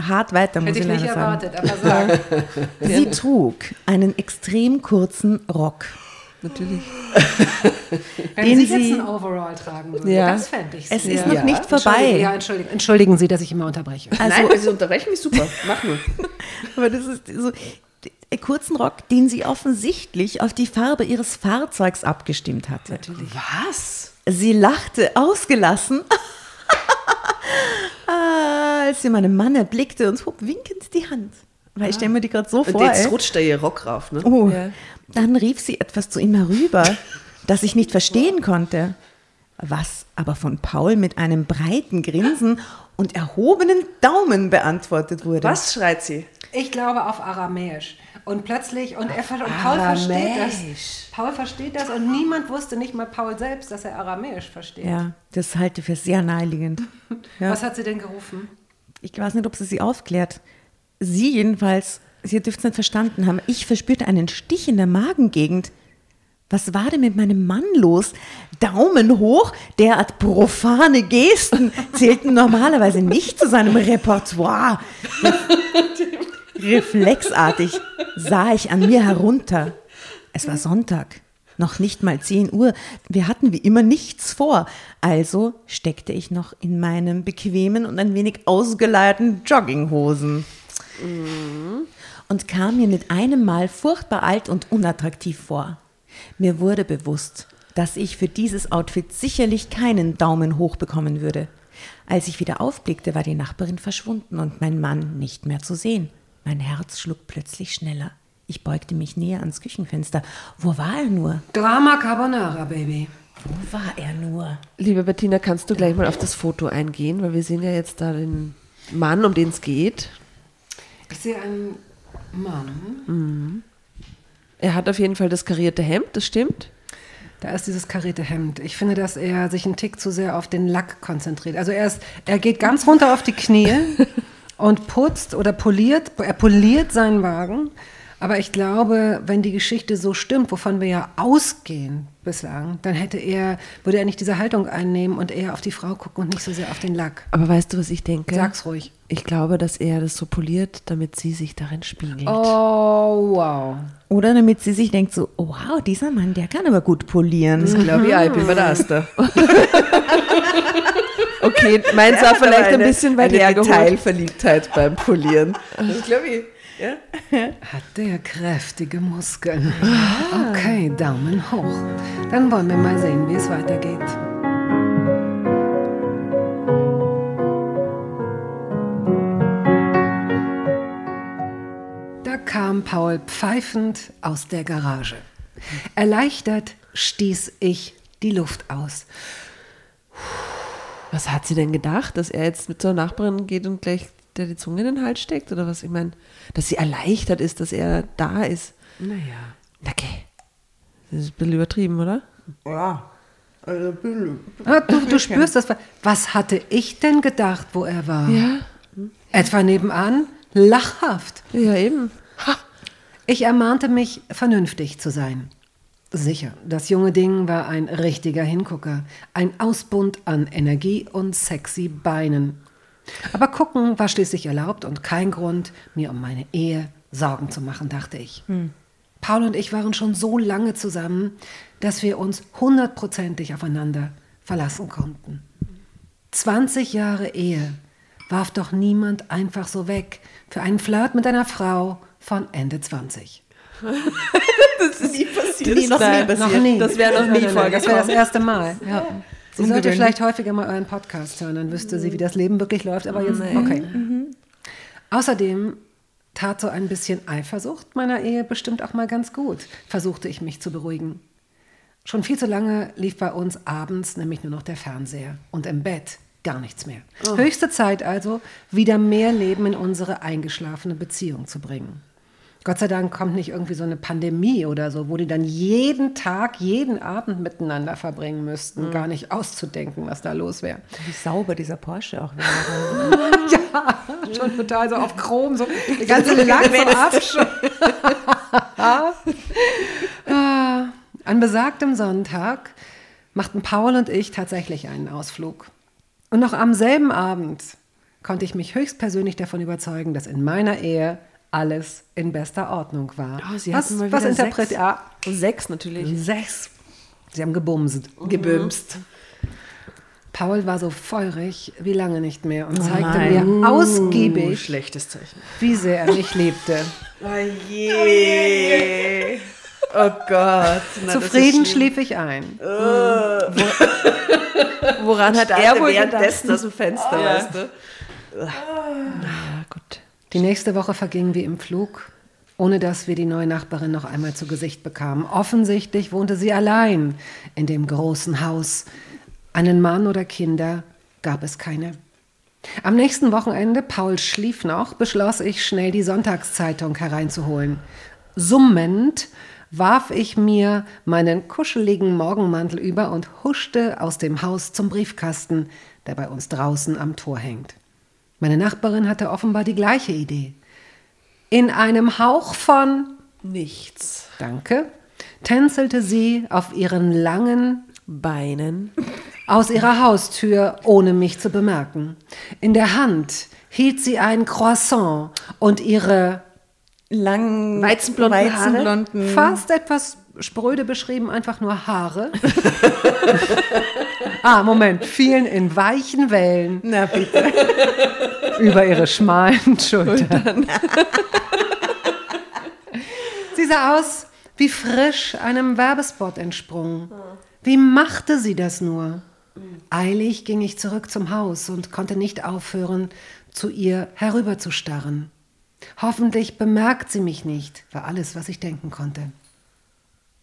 hart weiter, muss Hätte ich ich nicht leider sagen. erwartet, aber sag. Sie trug einen extrem kurzen Rock. Natürlich. Wenn Den Sie jetzt Sie- ein Overall tragen würde, Ja. das fände ich Es sehr. ist noch nicht vorbei. Entschuldigen, ja, entschuldigen, entschuldigen Sie, dass ich immer unterbreche. Also, Nein, also unterbrechen ist super. Mach nur. aber das ist so einen kurzen Rock, den sie offensichtlich auf die Farbe ihres Fahrzeugs abgestimmt hatte. Was? Sie lachte ausgelassen, als sie meinen Mann erblickte und hob winkend die Hand. Weil ich stelle mir die gerade so Und vor. jetzt ey. rutscht da ihr Rock rauf, ne? Oh, Ja. dann rief sie etwas zu ihm herüber, das ich nicht verstehen konnte. Was aber von Paul mit einem breiten Grinsen und erhobenen Daumen beantwortet wurde. Was schreit sie? Ich glaube auf Aramäisch. Und plötzlich, und, er, und Paul versteht das. Paul versteht das und niemand wusste, nicht mal Paul selbst, dass er Aramäisch versteht. Ja, das halte ich für sehr naheliegend. Ja. Was hat sie denn gerufen? Ich weiß nicht, ob sie sie aufklärt. Sie jedenfalls, sie dürfte es nicht verstanden haben. Ich verspürte einen Stich in der Magengegend. Was war denn mit meinem Mann los? Daumen hoch, derart profane Gesten zählten normalerweise nicht zu seinem Repertoire. Reflexartig sah ich an mir herunter. Es war Sonntag, noch nicht mal 10 Uhr. Wir hatten wie immer nichts vor. Also steckte ich noch in meinen bequemen und ein wenig ausgeleierten Jogginghosen. Und kam mir mit einem Mal furchtbar alt und unattraktiv vor. Mir wurde bewusst, dass ich für dieses Outfit sicherlich keinen Daumen hoch bekommen würde. Als ich wieder aufblickte, war die Nachbarin verschwunden und mein Mann nicht mehr zu sehen. Mein Herz schlug plötzlich schneller. Ich beugte mich näher ans Küchenfenster. Wo war er nur? Drama Carbonara, Baby. Wo war er nur? Liebe Bettina, kannst du gleich mal auf das Foto eingehen, weil wir sehen ja jetzt da den Mann, um den es geht. Ich sehe einen Mann. Er hat auf jeden Fall das karierte Hemd, das stimmt. Da ist dieses karierte Hemd. Ich finde, dass er sich einen Tick zu sehr auf den Lack konzentriert. Also er, ist, er geht ganz runter auf die Knie und putzt oder poliert, er poliert seinen Wagen. Aber ich glaube, wenn die Geschichte so stimmt, wovon wir ja ausgehen bislang, dann hätte er, würde er nicht diese Haltung einnehmen und eher auf die Frau gucken und nicht so sehr auf den Lack. Aber weißt du, was ich denke? Sag's ruhig. Ich glaube, dass er das so poliert, damit sie sich darin spiegelt. Oh, wow. Oder damit sie sich denkt so, oh, wow, dieser Mann, der kann aber gut polieren. Ich glaube, ja, ich bin bei der. Okay, meins war vielleicht ein bisschen weit eine hergeholt. Detailverliebtheit beim Polieren. Das glaube ich. Ja? Hat der kräftige Muskeln. Okay, Daumen hoch. Dann wollen wir mal sehen, wie es weitergeht. Da kam Paul pfeifend aus der Garage. Erleichtert stieß ich die Luft aus. Was hat sie denn gedacht, dass er jetzt mit zur Nachbarin geht und gleich der die Zunge in den Hals steckt? Oder was? Ich meine, dass sie erleichtert ist, dass er da ist. Naja. Na, Okay. Das ist ein bisschen übertrieben, oder? Ja. Also, Ah, Du, du spürst das. Was hatte ich denn gedacht, wo er war? Ja. Etwa nebenan? Lachhaft. Ja, eben. Ich ermahnte mich, vernünftig zu sein. Sicher, das junge Ding war ein richtiger Hingucker, ein Ausbund an Energie und sexy Beinen. Aber gucken war schließlich erlaubt und kein Grund, mir um meine Ehe Sorgen zu machen, dachte ich. Paul und ich waren schon so lange zusammen, dass wir uns hundertprozentig aufeinander verlassen konnten. 20 Jahre Ehe warf doch niemand einfach so weg für einen Flirt mit einer Frau von Ende 20. Das ist nie passiert. Nie, noch nie passiert. Noch nie. Das wäre noch nie nein, Das wäre das vorgekommen. erste Mal. Ja. Sie sollte vielleicht häufiger mal euren Podcast hören, dann wüsste sie, wie das Leben wirklich läuft. Aber jetzt, okay. Außerdem tat so ein bisschen Eifersucht meiner Ehe bestimmt auch mal ganz gut, versuchte ich mich zu beruhigen. Schon viel zu lange lief bei uns abends nämlich nur noch der Fernseher und im Bett gar nichts mehr. Höchste Zeit also, wieder mehr Leben in unsere eingeschlafene Beziehung zu bringen. Gott sei Dank kommt nicht irgendwie so eine Pandemie oder so, wo die dann jeden Tag, jeden Abend miteinander verbringen müssten. Gar nicht auszudenken, was da los wäre. Wie sauber dieser Porsche auch wäre. Ja, schon total so auf Chrom, so die ganze Lack so. Ah, An besagtem Sonntag machten Paul und ich tatsächlich einen Ausflug. Und noch am selben Abend konnte ich mich höchstpersönlich davon überzeugen, dass in meiner Ehe alles in bester Ordnung war. Oh, sie was was interpretiert? Ja, Sechs natürlich. sechs. Sie haben gebumst. Gebümst. Paul war so feurig wie lange nicht mehr und zeigte nein. mir Oh, ausgiebig, schlechtes Zeichen. wie sehr er mich liebte. Oh je. Oh Gott. Na, Zufrieden schlief ich ein. Woran hat er wohl währenddessen aus dem Fenster, weißt du? Die nächste Woche verging wie im Flug, ohne dass wir die neue Nachbarin noch einmal zu Gesicht bekamen. Offensichtlich wohnte sie allein in dem großen Haus. Einen Mann oder Kinder gab es keine. Am nächsten Wochenende, Paul schlief noch, beschloss ich, schnell die Sonntagszeitung hereinzuholen. Summend warf ich mir meinen kuscheligen Morgenmantel über und huschte aus dem Haus zum Briefkasten, der bei uns draußen am Tor hängt. Meine Nachbarin hatte offenbar die gleiche Idee. In einem Hauch von Nichts. Danke tänzelte sie auf ihren langen Beinen. aus ihrer Haustür, ohne mich zu bemerken. In der Hand hielt sie ein Croissant und ihre Langen, Weizenblonden Haare? Weizenblonden fast etwas spröde beschrieben, einfach nur Haare. ah, Moment, fielen in weichen Wellen Na bitte. über ihre schmalen Schultern. sie sah aus wie frisch einem Werbespot entsprungen. Wie machte sie das nur? Eilig ging ich zurück zum Haus und konnte nicht aufhören, zu ihr herüberzustarren. Hoffentlich bemerkt sie mich nicht, war alles, was ich denken konnte.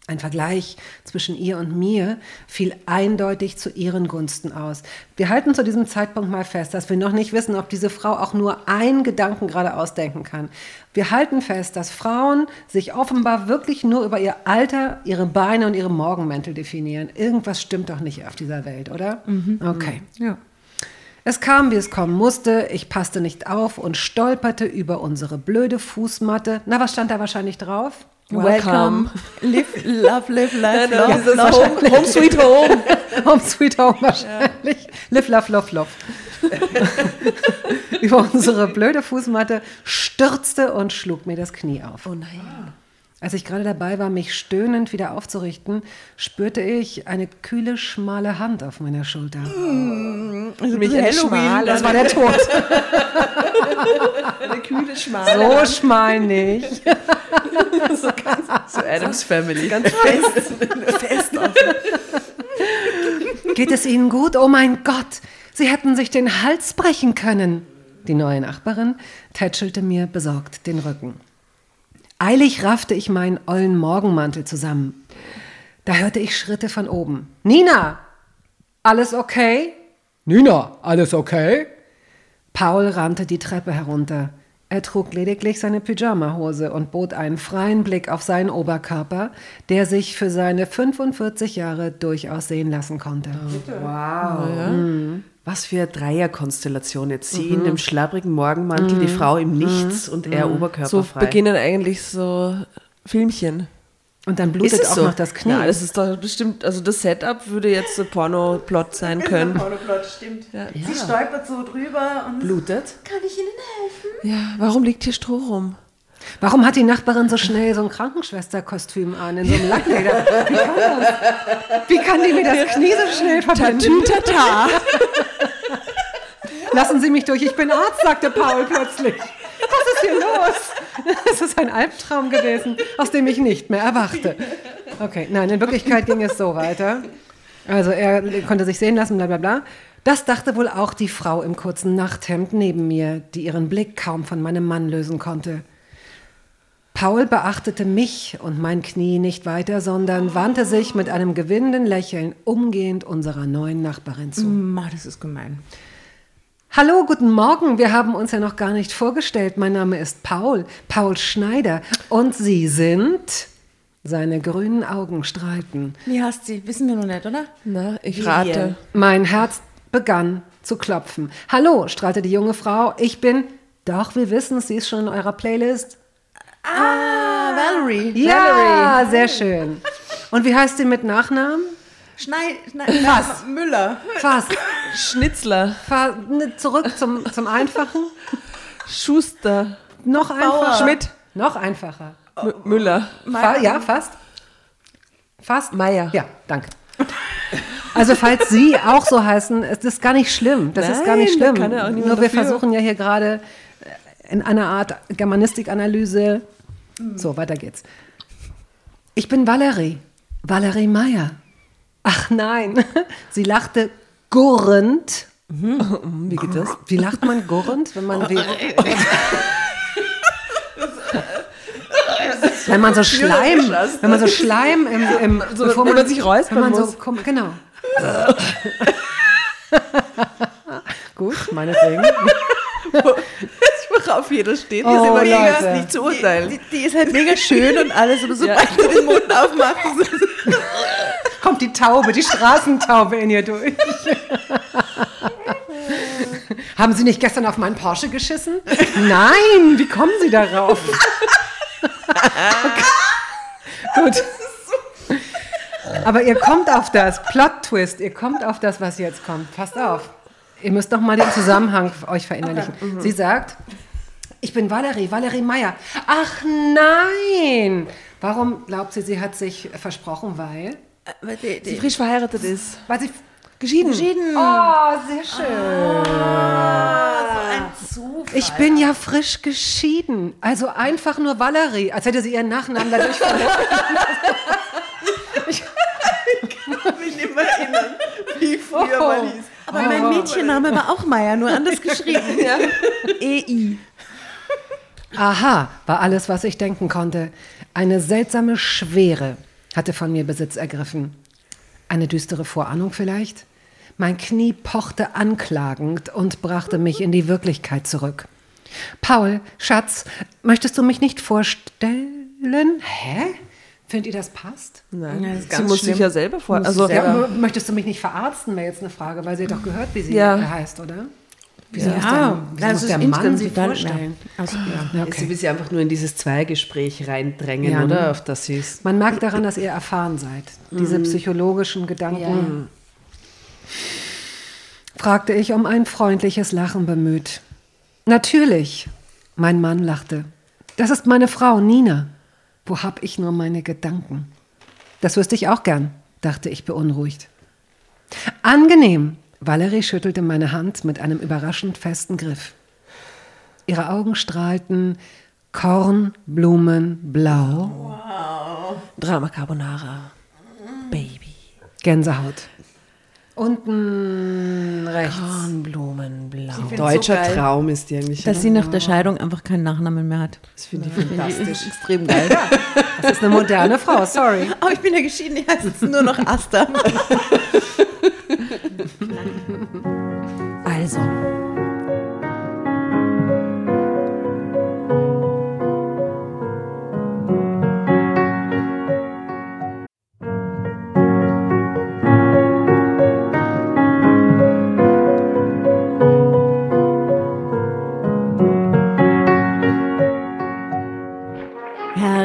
Ein Vergleich zwischen ihr und mir fiel eindeutig zu ihren Gunsten aus. Wir halten zu diesem Zeitpunkt mal fest, dass wir noch nicht wissen, ob diese Frau auch nur einen Gedanken gerade ausdenken kann. Wir halten fest, dass Frauen sich offenbar wirklich nur über ihr Alter, ihre Beine und ihre Morgenmäntel definieren. Irgendwas stimmt doch nicht auf dieser Welt, oder? Okay. Ja. Es kam, wie es kommen musste. Ich passte nicht auf und stolperte über unsere blöde Fußmatte. Na, was stand da wahrscheinlich drauf? Welcome. Live, love, live, life, Ja, love, dieses love. home, home sweet home. Home Sweet Home wahrscheinlich. Live, love, love, love. Über unsere blöde Fußmatte stürzte und schlug mir das Knie auf. Oh nein. Als ich gerade dabei war, mich stöhnend wieder aufzurichten, spürte ich eine kühle, schmale Hand auf meiner Schulter. Also mich schmale, Das war der Tod. eine kühle Schmale. So schmal nicht. So Adams Family. Ganz fest. fest. Geht es Ihnen gut? Oh mein Gott, Sie hätten sich den Hals brechen können. Die neue Nachbarin tätschelte mir besorgt den Rücken. Eilig raffte ich meinen ollen Morgenmantel zusammen. Da hörte ich Schritte von oben. Nina, alles okay? Nina, alles okay? Paul rannte die Treppe herunter. Er trug lediglich seine Pyjamahose und bot einen freien Blick auf seinen Oberkörper, der sich für seine 45 Jahre durchaus sehen lassen konnte. Wow. Was für eine Dreierkonstellation jetzt. Sie in dem schlabbrigen Morgenmantel, die Frau im Nichts und er So oberkörperfrei. beginnen eigentlich so Filmchen. Und dann blutet Ist es auch so? noch das Knie. Ja, das ist doch bestimmt, also das Setup würde jetzt so Porno-Plot sein können. Pornoplot, stimmt. Sie stolpert so drüber und blutet. kann ich Ihnen helfen? Ja, warum liegt hier Stroh rum? Warum hat die Nachbarin so schnell so ein Krankenschwesterkostüm an, in so einem Lackleder? Wie kann das? Wie kann die mir das Knie so schnell verbinden? Tütata. Lassen Sie mich durch, ich bin Arzt, sagte Paul plötzlich. Was ist hier los? Es ist ein Albtraum gewesen, aus dem ich nicht mehr erwachte. Okay, nein, in Wirklichkeit ging es so weiter. Also er konnte sich sehen lassen, bla bla bla. Das dachte wohl auch die Frau im kurzen Nachthemd neben mir, die ihren Blick kaum von meinem Mann lösen konnte. Paul beachtete mich und mein Knie nicht weiter, sondern wandte sich mit einem gewinnenden Lächeln umgehend unserer neuen Nachbarin zu. Ma, das ist gemein. Hallo, guten Morgen. Wir haben uns ja noch gar nicht vorgestellt. Mein Name ist Paul, Paul Schneider. Und Sie sind? Seine grünen Augen strahlten. Wie heißt sie? Wissen wir noch nicht, oder? Na, ich rate. Mein Herz begann zu klopfen. Hallo, strahlte die junge Frau. Ich bin. Doch, wir wissen, sie ist schon in eurer Playlist. Ah, Valerie. Ja, sehr schön. Und wie heißt sie mit Nachnamen? Schneid, Schneid, Was? Müller. Fast. Schnitzler, Fa ne, zurück zum, zum Einfachen. Schuster, Noch einfacher. Schmidt. Noch einfacher. M Müller, Fa ja, fast. Fast. Meier. Ja, danke. Also falls Sie auch so heißen, es ist gar nicht schlimm. Das ist gar nicht Nein, schlimm. kann ja auch niemand Nur wir dafür. versuchen ja hier gerade äh, in einer Art Germanistikanalyse. So, weiter geht's. Ich bin Valerie. Valerie Meyer. Ach nein, sie lachte gurrend. Wie geht das? Wie lacht man gurrend, wenn man wie, wenn man so Schleim, wenn man so Schleim im, im So, wenn man sich räuspern wenn man so, muss. komm, genau. Gut, meinetwegen. Worauf jeder steht, Oh, ist immer das nicht zu urteilen. Die, die ist halt mega schön und alles, aber sobald Ja. die den Mund es Kommt die Taube, die Straßentaube in ihr durch. Haben Sie nicht gestern auf meinen Porsche geschissen? Nein, wie kommen Sie darauf? Okay. Gut. Aber ihr kommt auf das, Plot-Twist, ihr kommt auf das, was jetzt kommt. Passt auf. Ihr müsst doch mal den Zusammenhang euch verinnerlichen. Sie sagt, ich bin Valerie, Valerie Meyer. Ach nein! Warum glaubt sie, sie hat sich versprochen, weil? Die, Die frisch verheiratet ist. Weil sie Geschieden. Geschieden. Oh, sehr schön. ein Zufall. Ich bin ja frisch geschieden. Also einfach nur Valerie, als hätte sie ihren Nachnamen dadurch verloren. mich nicht mehr erinnern, wie früher Oh. mal hieß. Aber mein Mädchenname war auch Meier, nur anders geschrieben. Ja. EI. Aha, war alles, was ich denken konnte. Eine seltsame Schwere hatte von mir Besitz ergriffen. Eine düstere Vorahnung vielleicht? Mein Knie pochte anklagend und brachte mich in die Wirklichkeit zurück. Paul, Schatz, möchtest du mich nicht vorstellen? Hä? Findet ihr, das passt? Nein, Ja, das ist sie ganz muss schlimm. sich ja selber vor. Also, sie selber- Ja, möchtest du mich nicht verarzten, wäre jetzt eine Frage, weil sie hat doch gehört, wie sie Ja. heißt, oder? Wieso Ja, muss der, wieso das muss ist der Mann sie total- vorstellen? Ja. Also, ja. Ja, Sie okay. will sie einfach nur in dieses Zweigespräch reindrängen, Ja, oder? Auf das sie ist. Man merkt daran, dass ihr erfahren seid. Diese psychologischen Gedanken. Fragte ich um ein freundliches Lachen bemüht. Natürlich. Mein Mann lachte. Das ist meine Frau, Nina. Wo hab ich nur meine Gedanken? Das wüsste ich auch gern, dachte ich beunruhigt. Angenehm. Valerie schüttelte meine Hand mit einem überraschend festen Griff. Ihre Augen strahlten Kornblumenblau. Drama Carbonara. Baby. Gänsehaut. Unten rechts. Kornblumenblau. Deutscher so. Traum ist die eigentlich. Dass sie nach der Scheidung einfach keinen Nachnamen mehr hat. das finde ich fantastisch. Extrem geil. Das ist eine moderne Frau, sorry. Oh, ich bin ja geschieden, ich heiße jetzt nur noch Asta. Also.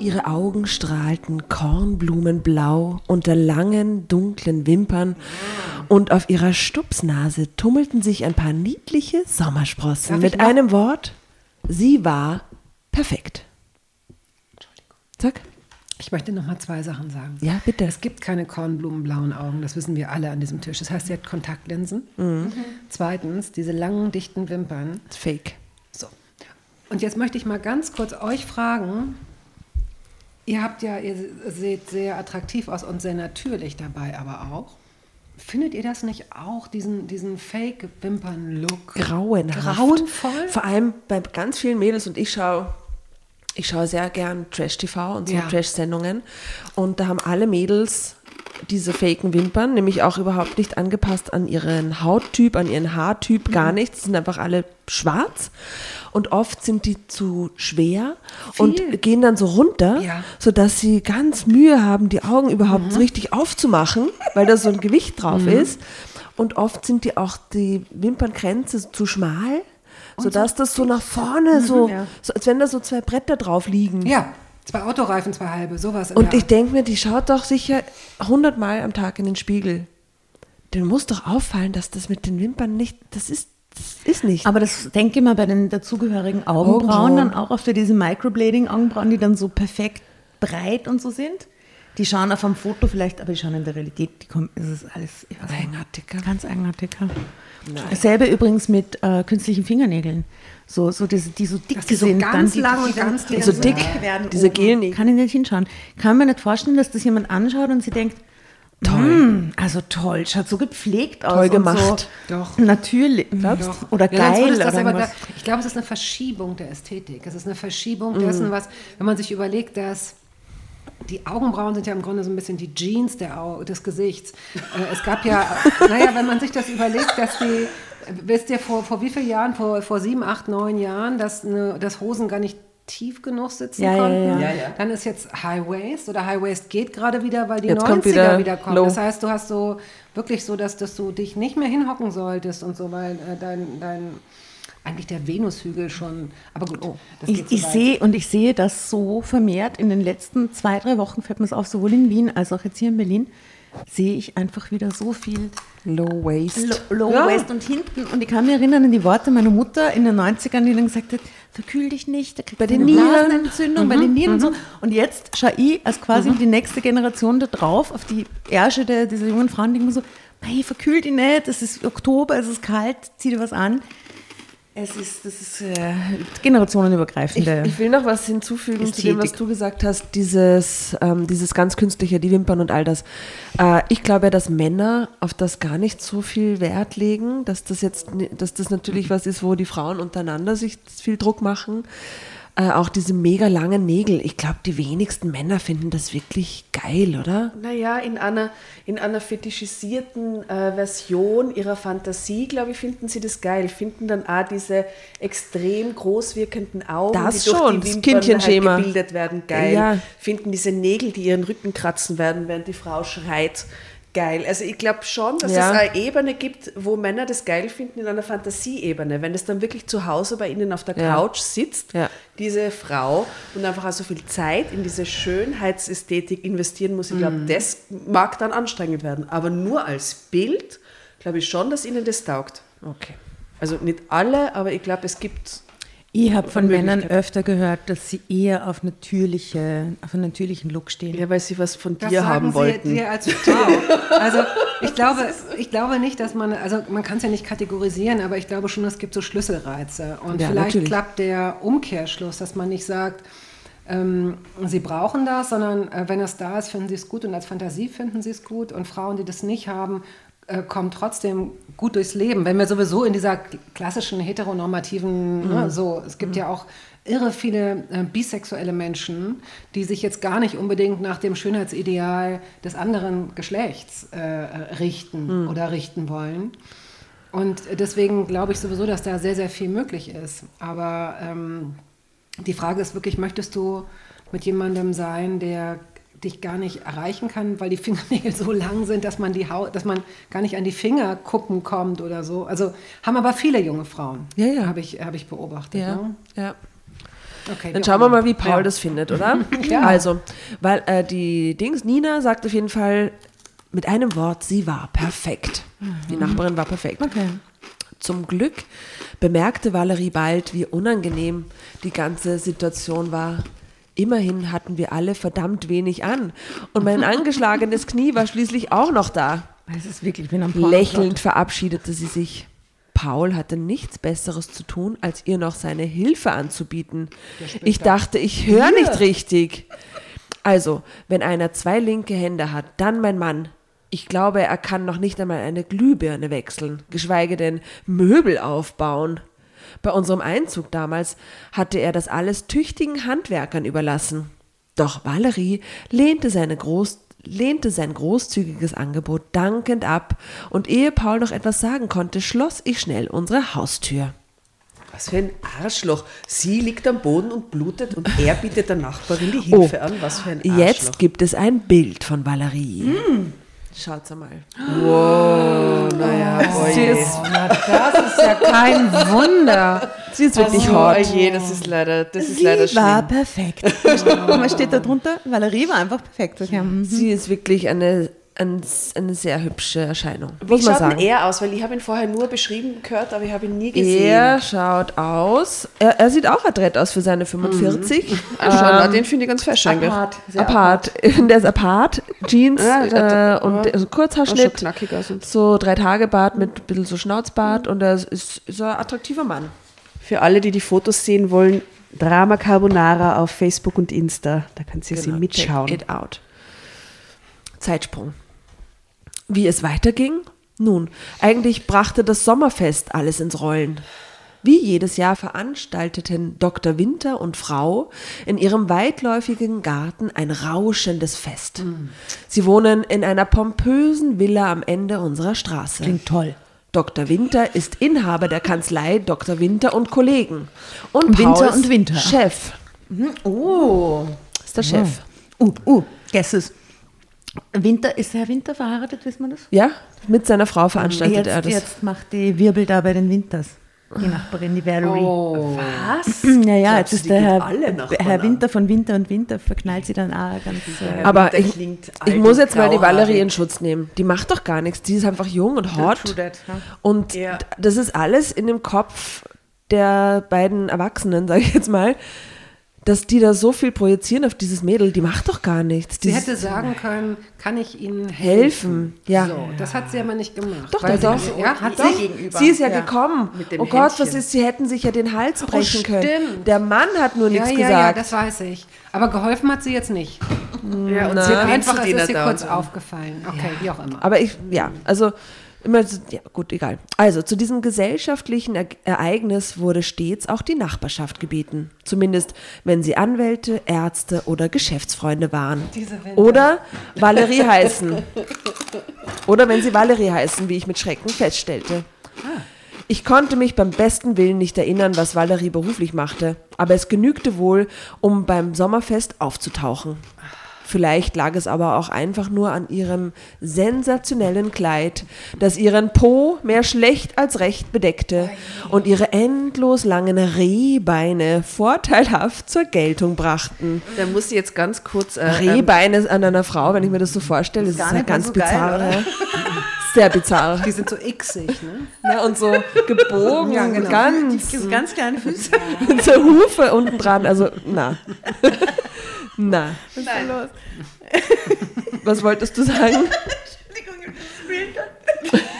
Ihre Augen strahlten kornblumenblau unter langen, dunklen Wimpern und auf ihrer Stupsnase tummelten sich ein paar niedliche Sommersprossen. Darf Mit einem Wort, sie war perfekt. Sag. Ich möchte noch mal zwei Sachen sagen. Ja, bitte. Es gibt keine kornblumenblauen Augen, das wissen wir alle an diesem Tisch. Das heißt, sie hat Kontaktlinsen. Mhm. Zweitens, diese langen, dichten Wimpern. Fake. So. Und jetzt möchte ich mal ganz kurz euch fragen. Ihr habt ja, ihr seht sehr attraktiv aus und sehr natürlich dabei, aber auch. Findet ihr das nicht auch, diesen, diesen Fake-Wimpern-Look? Grauenhaft. Grauenvoll? Vor allem bei ganz vielen Mädels und ich schaue ich schaue sehr gern Trash-TV und so Ja. Trash-Sendungen. Und da haben alle Mädels diese faken Wimpern, nämlich auch überhaupt nicht angepasst an ihren Hauttyp, an ihren Haartyp, Mhm. gar nichts. Die sind einfach alle schwarz. Und oft sind die zu schwer und gehen dann so runter, Ja. sodass sie ganz Mühe haben, die Augen überhaupt Mhm. so richtig aufzumachen, weil da so ein Gewicht drauf ist. Und oft sind die auch die Wimpernkränze zu schmal, sodass das so nach vorne, so, so, als wenn da so zwei Bretter drauf liegen. Mhm, Ja, zwei Autoreifen, zwei halbe, sowas. Und ich denke mir, die schaut doch sicher hundertmal am Tag in den Spiegel. Den muss doch auffallen, dass das mit den Wimpern nicht, das ist, das ist nicht. Aber das denke ich mal bei den dazugehörigen Augenbrauen, Augenbrauen. dann auch auf diese Microblading-Augenbrauen, die dann so perfekt breit und so sind. Die schauen auf einem Foto vielleicht, aber die schauen in der Realität, die kommen, es ist alles ich weiß nicht, Eigenartiger. Ganz eigenartiger. Dasselbe übrigens mit äh, künstlichen Fingernägeln. So, so diese, die so dick Dass die so sind. ganz lang die und ganz dick so dick werden. diese. Gelnägel. Kann ich nicht hinschauen. Kann mir nicht vorstellen, dass das jemand anschaut und sie denkt, toll. also toll, schaut so gepflegt aus. Toll und gemacht. So Doch. Natürlich. Glaubst Doch. Oder Ja, geil. das oder aber ich glaube, es ist eine Verschiebung der Ästhetik. Es ist eine Verschiebung Mhm. dessen, was, wenn man sich überlegt, dass die Augenbrauen sind ja im Grunde so ein bisschen die Jeans des Gesichts. Äh, es gab ja, naja, wenn man sich das überlegt, dass die, wisst ihr, vor, vor wie vielen Jahren, vor, vor sieben, acht, neun Jahren, dass, eine, dass Hosen gar nicht tief genug sitzen Ja, ja, konnten. ja. Dann ist jetzt High Waist oder High Waist geht gerade wieder, weil die Jetzt 90er kommt wieder, wieder kommen. Low. Das heißt, du hast so wirklich so, dass, dass du dich nicht mehr hinhocken solltest und so, weil äh, dein, dein eigentlich der Venushügel schon. Aber gut, oh, das Ich, ich sehe und ich sehe das so vermehrt in den letzten zwei, drei Wochen, fällt mir es auf, sowohl in Wien als auch jetzt hier in Berlin, sehe ich einfach wieder so viel Low Waist. Low, Low Ja. Waist und hinten. Und ich kann mich erinnern an die Worte meiner Mutter in den 90ern, die dann gesagt hat, verkühl dich nicht, da kriegst Bei du den eine Nieren. Blasenentzündung, bei den Nieren und so. Und jetzt schaue ich als quasi die nächste Generation da drauf, auf die Ärsche der, dieser jungen Frauen, die immer so, hey, verkühl dich nicht, es ist Oktober, es ist kalt, zieh dir was an. Es ist, das ist äh, Ich, generationenübergreifende. ich will noch was hinzufügen zu dem, was Ästhetik. du gesagt hast, dieses, ähm, dieses ganz künstliche, die Wimpern und all das. Äh, ich glaube ja, dass Männer auf das gar nicht so viel Wert legen, dass das jetzt, dass das natürlich was ist, wo die Frauen untereinander sich viel Druck machen. Äh, auch diese mega langen Nägel. Ich glaube, die wenigsten Männer finden das wirklich geil, oder? Naja, in einer, in einer fetischisierten äh, Version ihrer Fantasie, glaube ich, finden sie das geil. Finden dann auch diese extrem groß wirkenden Augen, Das die durch schon, die das Kindchenschema. halt gebildet werden, geil. Ja. Finden diese Nägel, die ihren Rücken kratzen werden, während die Frau schreit, geil. Also ich glaube schon, dass Ja. es eine Ebene gibt, wo Männer das geil finden in einer Fantasieebene. Wenn es dann wirklich zu Hause bei ihnen auf der Ja. Couch sitzt, Ja. diese Frau und einfach auch so viel Zeit in diese Schönheitsästhetik investieren muss, ich glaube, Mhm. das mag dann anstrengend werden. Aber nur als Bild glaube ich schon, dass ihnen das taugt. Okay. Also nicht alle, aber ich glaube, es gibt Ich habe von Männern öfter gehört, dass sie eher auf, natürliche, auf einen natürlichen Look stehen. Ja, weil sie was von Das dir sagen haben Sie wollten. dir als Frau. Also ich glaube, ich glaube nicht, dass man, also man kann es ja nicht kategorisieren, aber ich glaube schon, es gibt so Schlüsselreize. Und Ja, vielleicht natürlich. klappt der Umkehrschluss, dass man nicht sagt, ähm, sie brauchen das, sondern äh, wenn es da ist, finden sie es gut und als Fantasie finden sie es gut. Und Frauen, die das nicht haben, äh, kommen trotzdem gut durchs Leben. Wenn wir sowieso in dieser klassischen heteronormativen, ne, so, es gibt ja auch irre viele äh, bisexuelle Menschen, die sich jetzt gar nicht unbedingt nach dem Schönheitsideal des anderen Geschlechts äh, richten oder richten wollen. Und deswegen glaube ich sowieso, dass da sehr, sehr viel möglich ist. Aber ähm, die Frage ist wirklich, möchtest du mit jemandem sein, der dich gar nicht erreichen kann, weil die Fingernägel so lang sind, dass man die Haut, dass man gar nicht an die Fingerkuppen kommt oder so. Also haben aber viele junge Frauen. Ja, ja. Habe ich, habe ich beobachtet. Ja, Ne? ja. Okay, Dann schauen wir mal, wie Paul Ja. das findet, oder? Ja. Also, weil äh, die Dings, Nina sagt auf jeden Fall mit einem Wort, sie war perfekt. Die Nachbarin war perfekt. Okay. Zum Glück bemerkte Valerie bald, wie unangenehm die ganze Situation war. Immerhin hatten wir alle verdammt wenig an. Und mein angeschlagenes Knie war schließlich auch noch da. Das ist wirklich, ich bin am Porno- Lächelnd verabschiedete sie sich. Paul hatte nichts Besseres zu tun, als ihr noch seine Hilfe anzubieten. Ich dachte, ich höre nicht richtig. Also, wenn einer zwei linke Hände hat, dann mein Mann. Ich glaube, er kann noch nicht einmal eine Glühbirne wechseln, geschweige denn Möbel aufbauen. Bei unserem Einzug damals hatte er das alles tüchtigen Handwerkern überlassen. Doch Valerie lehnte, groß, lehnte sein großzügiges Angebot dankend ab, und ehe Paul noch etwas sagen konnte, schloss ich schnell unsere Haustür. Was für ein Arschloch. Sie liegt am Boden und blutet und er bietet der Nachbarin die Hilfe an. Was für ein Arschloch. Oh, Jetzt gibt es ein Bild von Valerie. Schaut's einmal. naja, Sie oje. ist, Na, das ist ja kein Wunder. sie ist wirklich Oh, hot. oje, das ist leider, das ist Sie leider war schlimm. perfekt. Und was steht da drunter? Valerie war einfach perfekt. Okay. Sie ist wirklich eine, ein, eine sehr hübsche Erscheinung. Wie schaut denn sagen. er aus? Weil ich habe ihn vorher nur beschrieben gehört, aber ich habe ihn nie gesehen. Er schaut aus, er, er sieht auch adrett aus für seine 45. Ah, schon, na, den finde ich ganz fesch eigentlich. Sehr apart. Der ist apart, Jeans Ja, der- äh, und ja. also Kurzhaarschnitt, schon knackiger sind. so drei Tage Bart mit ein bisschen so Schnauzbart und er ist, ist ein attraktiver Mann. Für alle, die die Fotos sehen wollen, Drama Carbonara auf Facebook und Insta. Da Sie sie Genau, mitschauen. Check it out. Zeitsprung. Wie es weiterging? Nun, eigentlich brachte das Sommerfest alles ins Rollen. Wie jedes Jahr veranstalteten Dr. Winter und Frau in ihrem weitläufigen Garten ein rauschendes Fest. Sie wohnen in einer pompösen Villa am Ende unserer Straße. Klingt toll. Dr. Winter ist Inhaber der Kanzlei Dr. Winter und Kollegen. Und Winter Paul ist und Winter. Chef. Oh. Ist der Chef. Uh, uh, guesses. Winter, ist Herr Winter verheiratet, wissen wir das? Ja, mit seiner Frau veranstaltet jetzt, er das. jetzt macht die Wirbel da bei den Winters. Die Nachbarin, die Valerie. Was? Naja, Glaubst jetzt ist der Herr, Herr an? Winter von Winter und Winter verknallt sie dann auch ganz. Äh, Aber ich, ich muss jetzt mal die. Valerie in Schutz nehmen. Die macht doch gar nichts. Die ist einfach jung und hot. that, ja. Und d- das ist alles in dem Kopf der beiden Erwachsenen, sage ich jetzt mal, dass die da so viel projizieren auf dieses Mädel. Die macht doch gar nichts. Sie hätte sagen können, kann ich Ihnen Helfen, helfen? ja. So, das hat sie aber nicht gemacht. Doch, weil doch, sie, doch. Ja, hat Doch, sie? gegenüber. sie ist ja, Ja. gekommen. Mit dem oh Gott, was Händchen. ist, sie hätten sich ja den Hals brechen können. stimmt. Der Mann hat nur Ja, nichts ja, gesagt. ja, das weiß ich. Aber geholfen hat sie jetzt nicht. Ja, und Na. sie hat Einfach ist es ihr da kurz aufgefallen. Okay, wie auch immer. Aber ich, ja, also immer, so- ja, gut, egal. Also zu diesem gesellschaftlichen E Ereignis wurde stets auch die Nachbarschaft gebeten. Zumindest, wenn sie Anwälte, Ärzte oder Geschäftsfreunde waren. Oder Valerie heißen. Oder wenn sie Valerie heißen, wie ich mit Schrecken feststellte. Ich konnte mich beim besten Willen nicht erinnern, was Valerie beruflich machte, aber es genügte wohl, um beim Sommerfest aufzutauchen. Vielleicht lag es aber auch einfach nur an ihrem sensationellen Kleid, das ihren Po mehr schlecht als recht bedeckte und ihre endlos langen Rehbeine vorteilhaft zur Geltung brachten. Da muss ich jetzt ganz kurz. Äh, ähm, Rehbeine an einer Frau, wenn ich mir das so vorstelle, das ist, gar ja ganz so geil, bizarr. oder? sehr bizarr. Die sind so xig, ne? Ja, und so gebogen, Ja, genau. ganz, Diese ganz kleinen Füße. mit so Hufe unten dran. Also, na. na. Was ist da los? Was wolltest du sagen?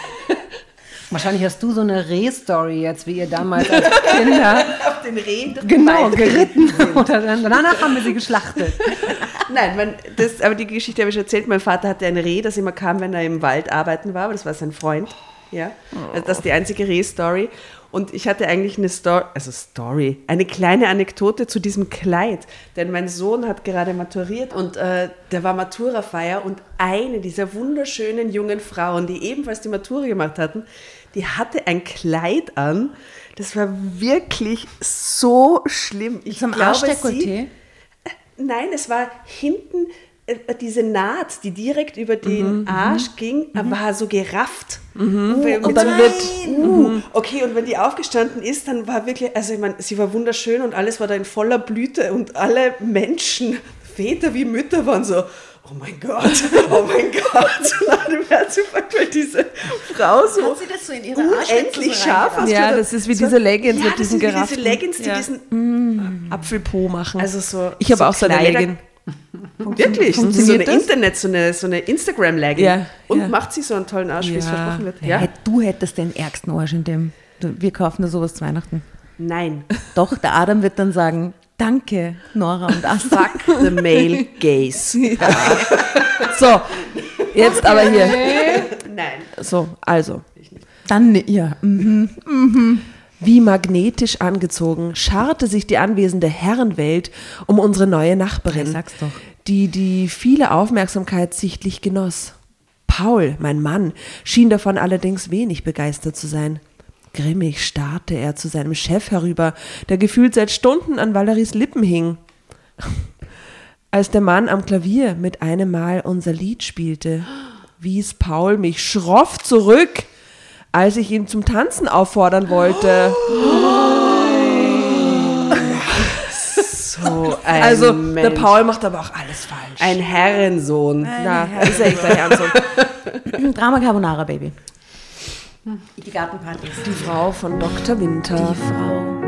Wahrscheinlich hast du so eine Reh-Story jetzt, wie ihr damals als Kinder Auf den das genau geritten dann, danach haben wir sie geschlachtet. Nein, man, das, aber die Geschichte habe ich erzählt. Mein Vater hatte ein Reh, das immer kam, wenn er im Wald arbeiten war, aber das war sein Freund. Ja, also das ist die einzige Reh-Story. Und ich hatte eigentlich eine Story, also Story, eine kleine Anekdote zu diesem Kleid. Denn mein Sohn hat gerade maturiert und äh, der war Maturafeier und eine dieser wunderschönen jungen Frauen, die ebenfalls die Matura gemacht hatten, die hatte ein Kleid an. Das war wirklich so schlimm. Ich Zum glaube, sie, Arschdekolleté? Nein, es war hinten äh, diese Naht, die direkt über den Arsch ging, war so gerafft. Mhm. Und dann wird- Uh, okay, und wenn die aufgestanden ist, dann war wirklich, also ich meine, sie war wunderschön und alles war da in voller Blüte und alle Menschen, Väter wie Mütter, waren so, oh mein Gott, oh mein Gott. Und dann wäre super, weil diese Frau so Hat sie das so in ihre unendlich so scharf reingebracht? Ja, das ist wie diese Leggings ja, mit das diesen sind wie diese gerafften. Leggings, die Ja. diesen, Apfelpo machen. also so. ich habe so auch so eine Legging. Wirklich? So eine Funktioniert das? Internet, so eine, so eine Instagram-Legging. Ja, Und ja. macht sie so einen tollen Arsch, wie es versprochen wird. Ja. Du hättest den ärgsten Arsch in dem. Wir kaufen dir sowas zu Weihnachten. Nein. Doch, der Adam wird dann sagen, danke, Nora und Asta. Fuck the male gaze. So, jetzt aber hier. Nein. So, also. Dann, ja, mhm. Wie magnetisch angezogen scharrte sich die anwesende Herrenwelt um unsere neue Nachbarin, Ja, sag's doch. die die viele Aufmerksamkeit sichtlich genoss. Paul, mein Mann, schien davon allerdings wenig begeistert zu sein. Grimmig starrte er zu seinem Chef herüber, der gefühlt seit Stunden an Valeries Lippen hing. Als der Mann am Klavier mit einem Mal unser Lied spielte, wies Paul mich schroff zurück, als ich ihn zum Tanzen auffordern wollte. So ein Also, Mensch. der Paul macht aber auch alles falsch. Ein Herrensohn. Na, ist ja echt ein Herrensohn. Drama Carbonara, Baby. Die Gartenpartys. Die Frau von Dr. Winter. Die Frau.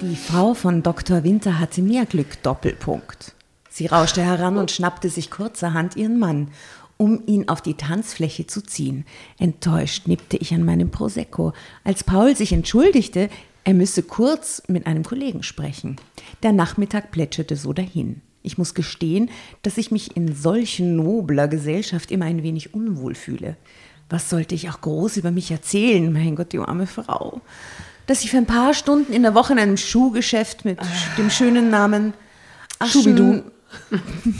Die Frau von Dr. Winter hatte mehr Glück, Doppelpunkt. Sie rauschte heran und schnappte sich kurzerhand ihren Mann, um ihn auf die Tanzfläche zu ziehen. Enttäuscht nippte ich an meinem Prosecco, als Paul sich entschuldigte, er müsse kurz mit einem Kollegen sprechen. Der Nachmittag plätscherte so dahin. Ich muss gestehen, dass ich mich in solch nobler Gesellschaft immer ein wenig unwohl fühle. Was sollte ich auch groß über mich erzählen, mein Gott, die arme Frau? Dass ich für ein paar Stunden in der Woche in einem Schuhgeschäft mit dem schönen Namen Aschen, Schubidu.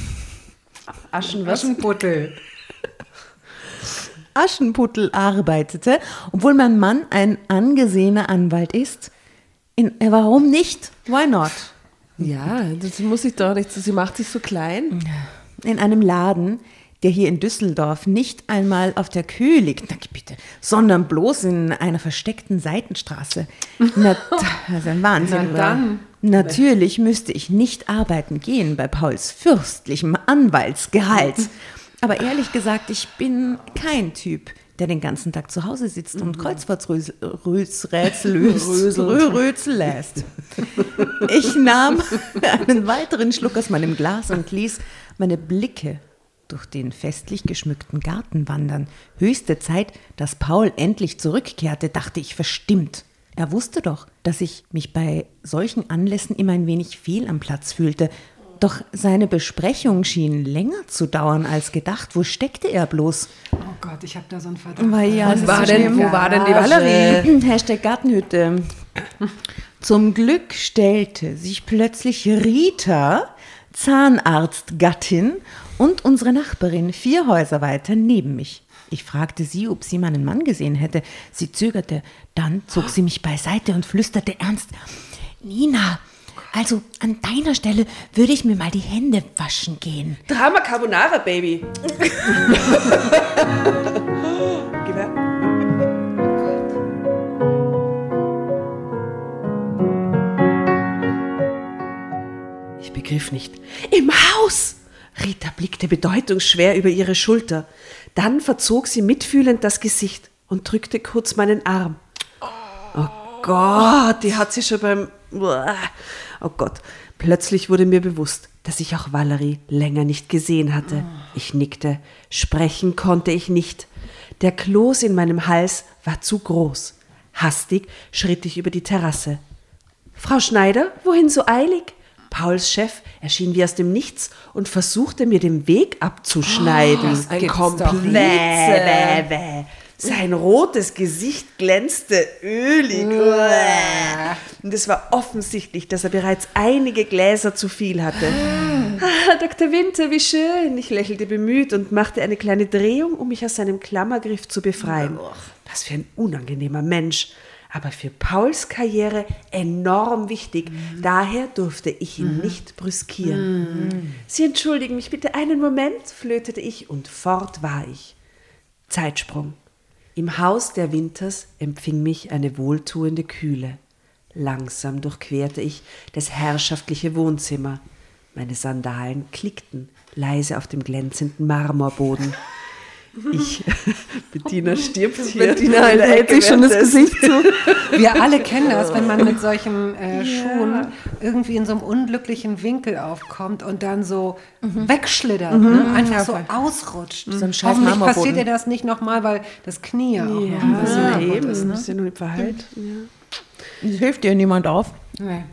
Aschen was? Aschenputtel. Aschenputtel arbeitete, obwohl mein Mann ein angesehener Anwalt ist. In, äh, warum nicht? Why not? Ja, das muss ich doch nicht. Sie macht sich so klein. in einem Laden, der hier in Düsseldorf nicht einmal auf der Kühe liegt, na bitte, sondern bloß in einer versteckten Seitenstraße. Na, also ein Wahnsinn. Na dann. Natürlich müsste ich nicht arbeiten gehen bei Pauls fürstlichem Anwaltsgehalt. Aber ehrlich gesagt, ich bin kein Typ, der den ganzen Tag zu Hause sitzt und Kreuzworträtsel löst, Rö- Rötsel lässt. Ich nahm einen weiteren Schluck aus meinem Glas und ließ meine Blicke durch den festlich geschmückten Garten wandern. Höchste Zeit, dass Paul endlich zurückkehrte, dachte ich verstimmt. Er wusste doch, dass ich mich bei solchen Anlässen immer ein wenig fehl am Platz fühlte. Doch seine Besprechung schien länger zu dauern als gedacht. Wo steckte er bloß? Oh Gott, ich habe da so einen Verdacht. Ja, das war denn- wo war denn die Valerie? Hashtag Gartenhütte. Zum Glück stellte sich plötzlich Rita, Zahnarztgattin, und unsere Nachbarin vier Häuser weiter neben mich. Ich fragte sie, ob sie meinen Mann gesehen hätte. Sie zögerte, dann zog sie mich beiseite und flüsterte ernst: Nina, also an deiner Stelle würde ich mir mal die Hände waschen gehen. Drama Carbonara, Baby. Her. begriff nicht. Im Haus! Rita blickte bedeutungsschwer über ihre Schulter. Dann verzog sie mitfühlend das Gesicht und drückte kurz meinen Arm. Oh Gott, die hat sie schon beim. Oh Gott. Plötzlich wurde mir bewusst, dass ich auch Valerie länger nicht gesehen hatte. Ich nickte. Sprechen konnte ich nicht. Der Kloß in meinem Hals war zu groß. Hastig schritt ich über die Terrasse. Frau Schneider, wohin so eilig? Pauls Chef erschien wie aus dem Nichts und versuchte mir den Weg abzuschneiden. das Ein Sein rotes Gesicht glänzte ölig. Und es war offensichtlich, dass er bereits einige Gläser zu viel hatte. Ah, Dr. Winter, wie schön. Ich lächelte bemüht und machte eine kleine Drehung, um mich aus seinem Klammergriff zu befreien. Was für ein unangenehmer Mensch. Aber für Pauls Karriere enorm wichtig. Daher durfte ich ihn nicht brüskieren. Sie entschuldigen mich bitte einen Moment, flötete ich und fort war ich. Zeitsprung. Im Haus der Winters empfing mich eine wohltuende Kühle. Langsam durchquerte ich das herrschaftliche Wohnzimmer. Meine Sandalen klickten leise auf dem glänzenden Marmorboden. Ich, Bettina stirbt hier. Bettina hält sich schon das. Gesicht zu. Wir alle kennen das, wenn man mit solchen äh, Schuhen irgendwie in so einem unglücklichen Winkel aufkommt und dann so wegschlittert, ne? einfach so ausrutscht. So ein scheiß Hoffentlich passiert dir das nicht nochmal, weil das Knie auch noch ein Ja, bisschen kaputt eben, ist. ein Ne? bisschen nicht verheilt. Ja. Es hilft dir niemand auf. Nee.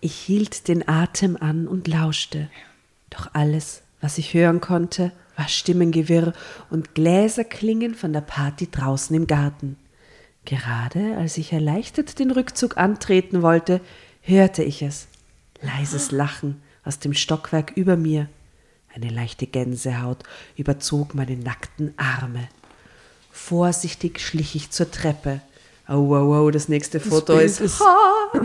Ich hielt den Atem an und lauschte. Doch alles, was ich hören konnte, war Stimmengewirr und Gläserklingen von der Party draußen im Garten. Gerade als ich erleichtert den Rückzug antreten wollte, hörte ich es. Leises Lachen aus dem Stockwerk über mir. Eine leichte Gänsehaut überzog meine nackten Arme. Vorsichtig schlich ich zur Treppe. Oh, wow, wow, das nächste Foto Bild ist, ist- hot.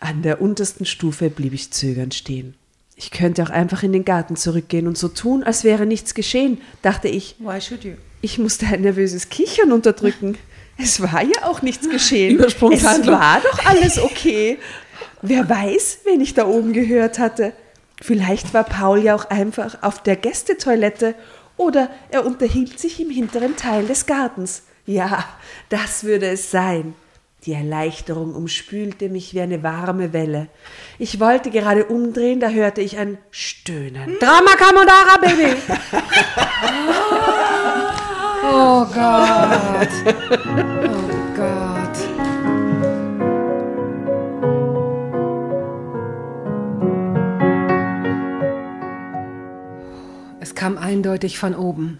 An der untersten Stufe blieb ich zögernd stehen. Ich könnte auch einfach in den Garten zurückgehen und so tun, als wäre nichts geschehen, dachte ich. Why should you? Ich musste ein nervöses Kichern unterdrücken. Es war ja auch nichts geschehen. Es war doch alles okay. Wer weiß, wen ich da oben gehört hatte. Vielleicht war Paul ja auch einfach auf der Gästetoilette oder er unterhielt sich im hinteren Teil des Gartens. Ja, das würde es sein. Die Erleichterung umspülte mich wie eine warme Welle. Ich wollte gerade umdrehen, da hörte ich ein Stöhnen. Drama Carbonara, Baby! oh Gott. Oh Gott. Es kam eindeutig von oben.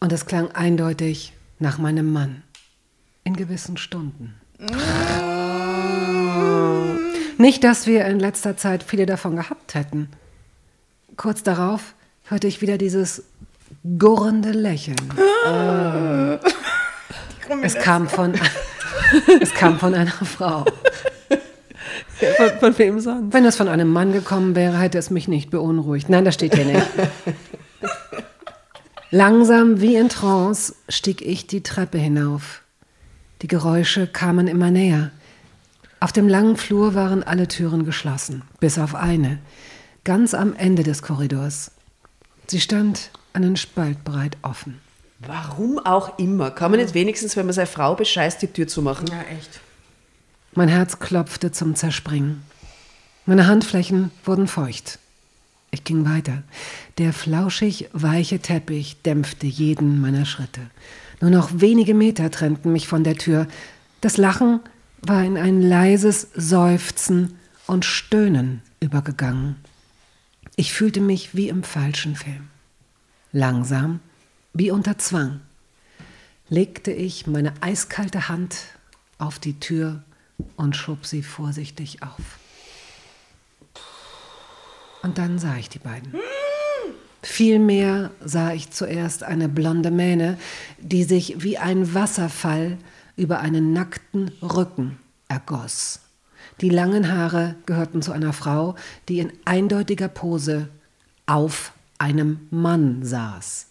Und es klang eindeutig nach meinem Mann. In gewissen Stunden. Nicht, dass wir in letzter Zeit viele davon gehabt hätten. Kurz darauf hörte ich wieder dieses gurrende Lächeln. Es kam von, es kam von einer Frau. Von, von wem sonst? Wenn es von einem Mann gekommen wäre, hätte es mich nicht beunruhigt. Nein, das steht hier nicht. Langsam wie in Trance stieg ich die Treppe hinauf. Die Geräusche kamen immer näher. Auf dem langen Flur waren alle Türen geschlossen, bis auf eine, ganz am Ende des Korridors. Sie stand einen Spalt breit offen. Warum auch immer. Kann man nicht wenigstens, wenn man seine Frau bescheißt, die Tür zu machen? Ja, echt. Mein Herz klopfte zum Zerspringen. Meine Handflächen wurden feucht. Ich ging weiter. Der flauschig weiche Teppich dämpfte jeden meiner Schritte. Nur noch wenige Meter trennten mich von der Tür. Das Lachen war in ein leises Seufzen und Stöhnen übergegangen. Ich fühlte mich wie im falschen Film. Langsam, wie unter Zwang, legte ich meine eiskalte Hand auf die Tür und schob sie vorsichtig auf. Und dann sah ich die beiden. Vielmehr sah ich zuerst eine blonde Mähne, die sich wie ein Wasserfall über einen nackten Rücken ergoss. Die langen Haare gehörten zu einer Frau, die in eindeutiger Pose auf einem Mann saß.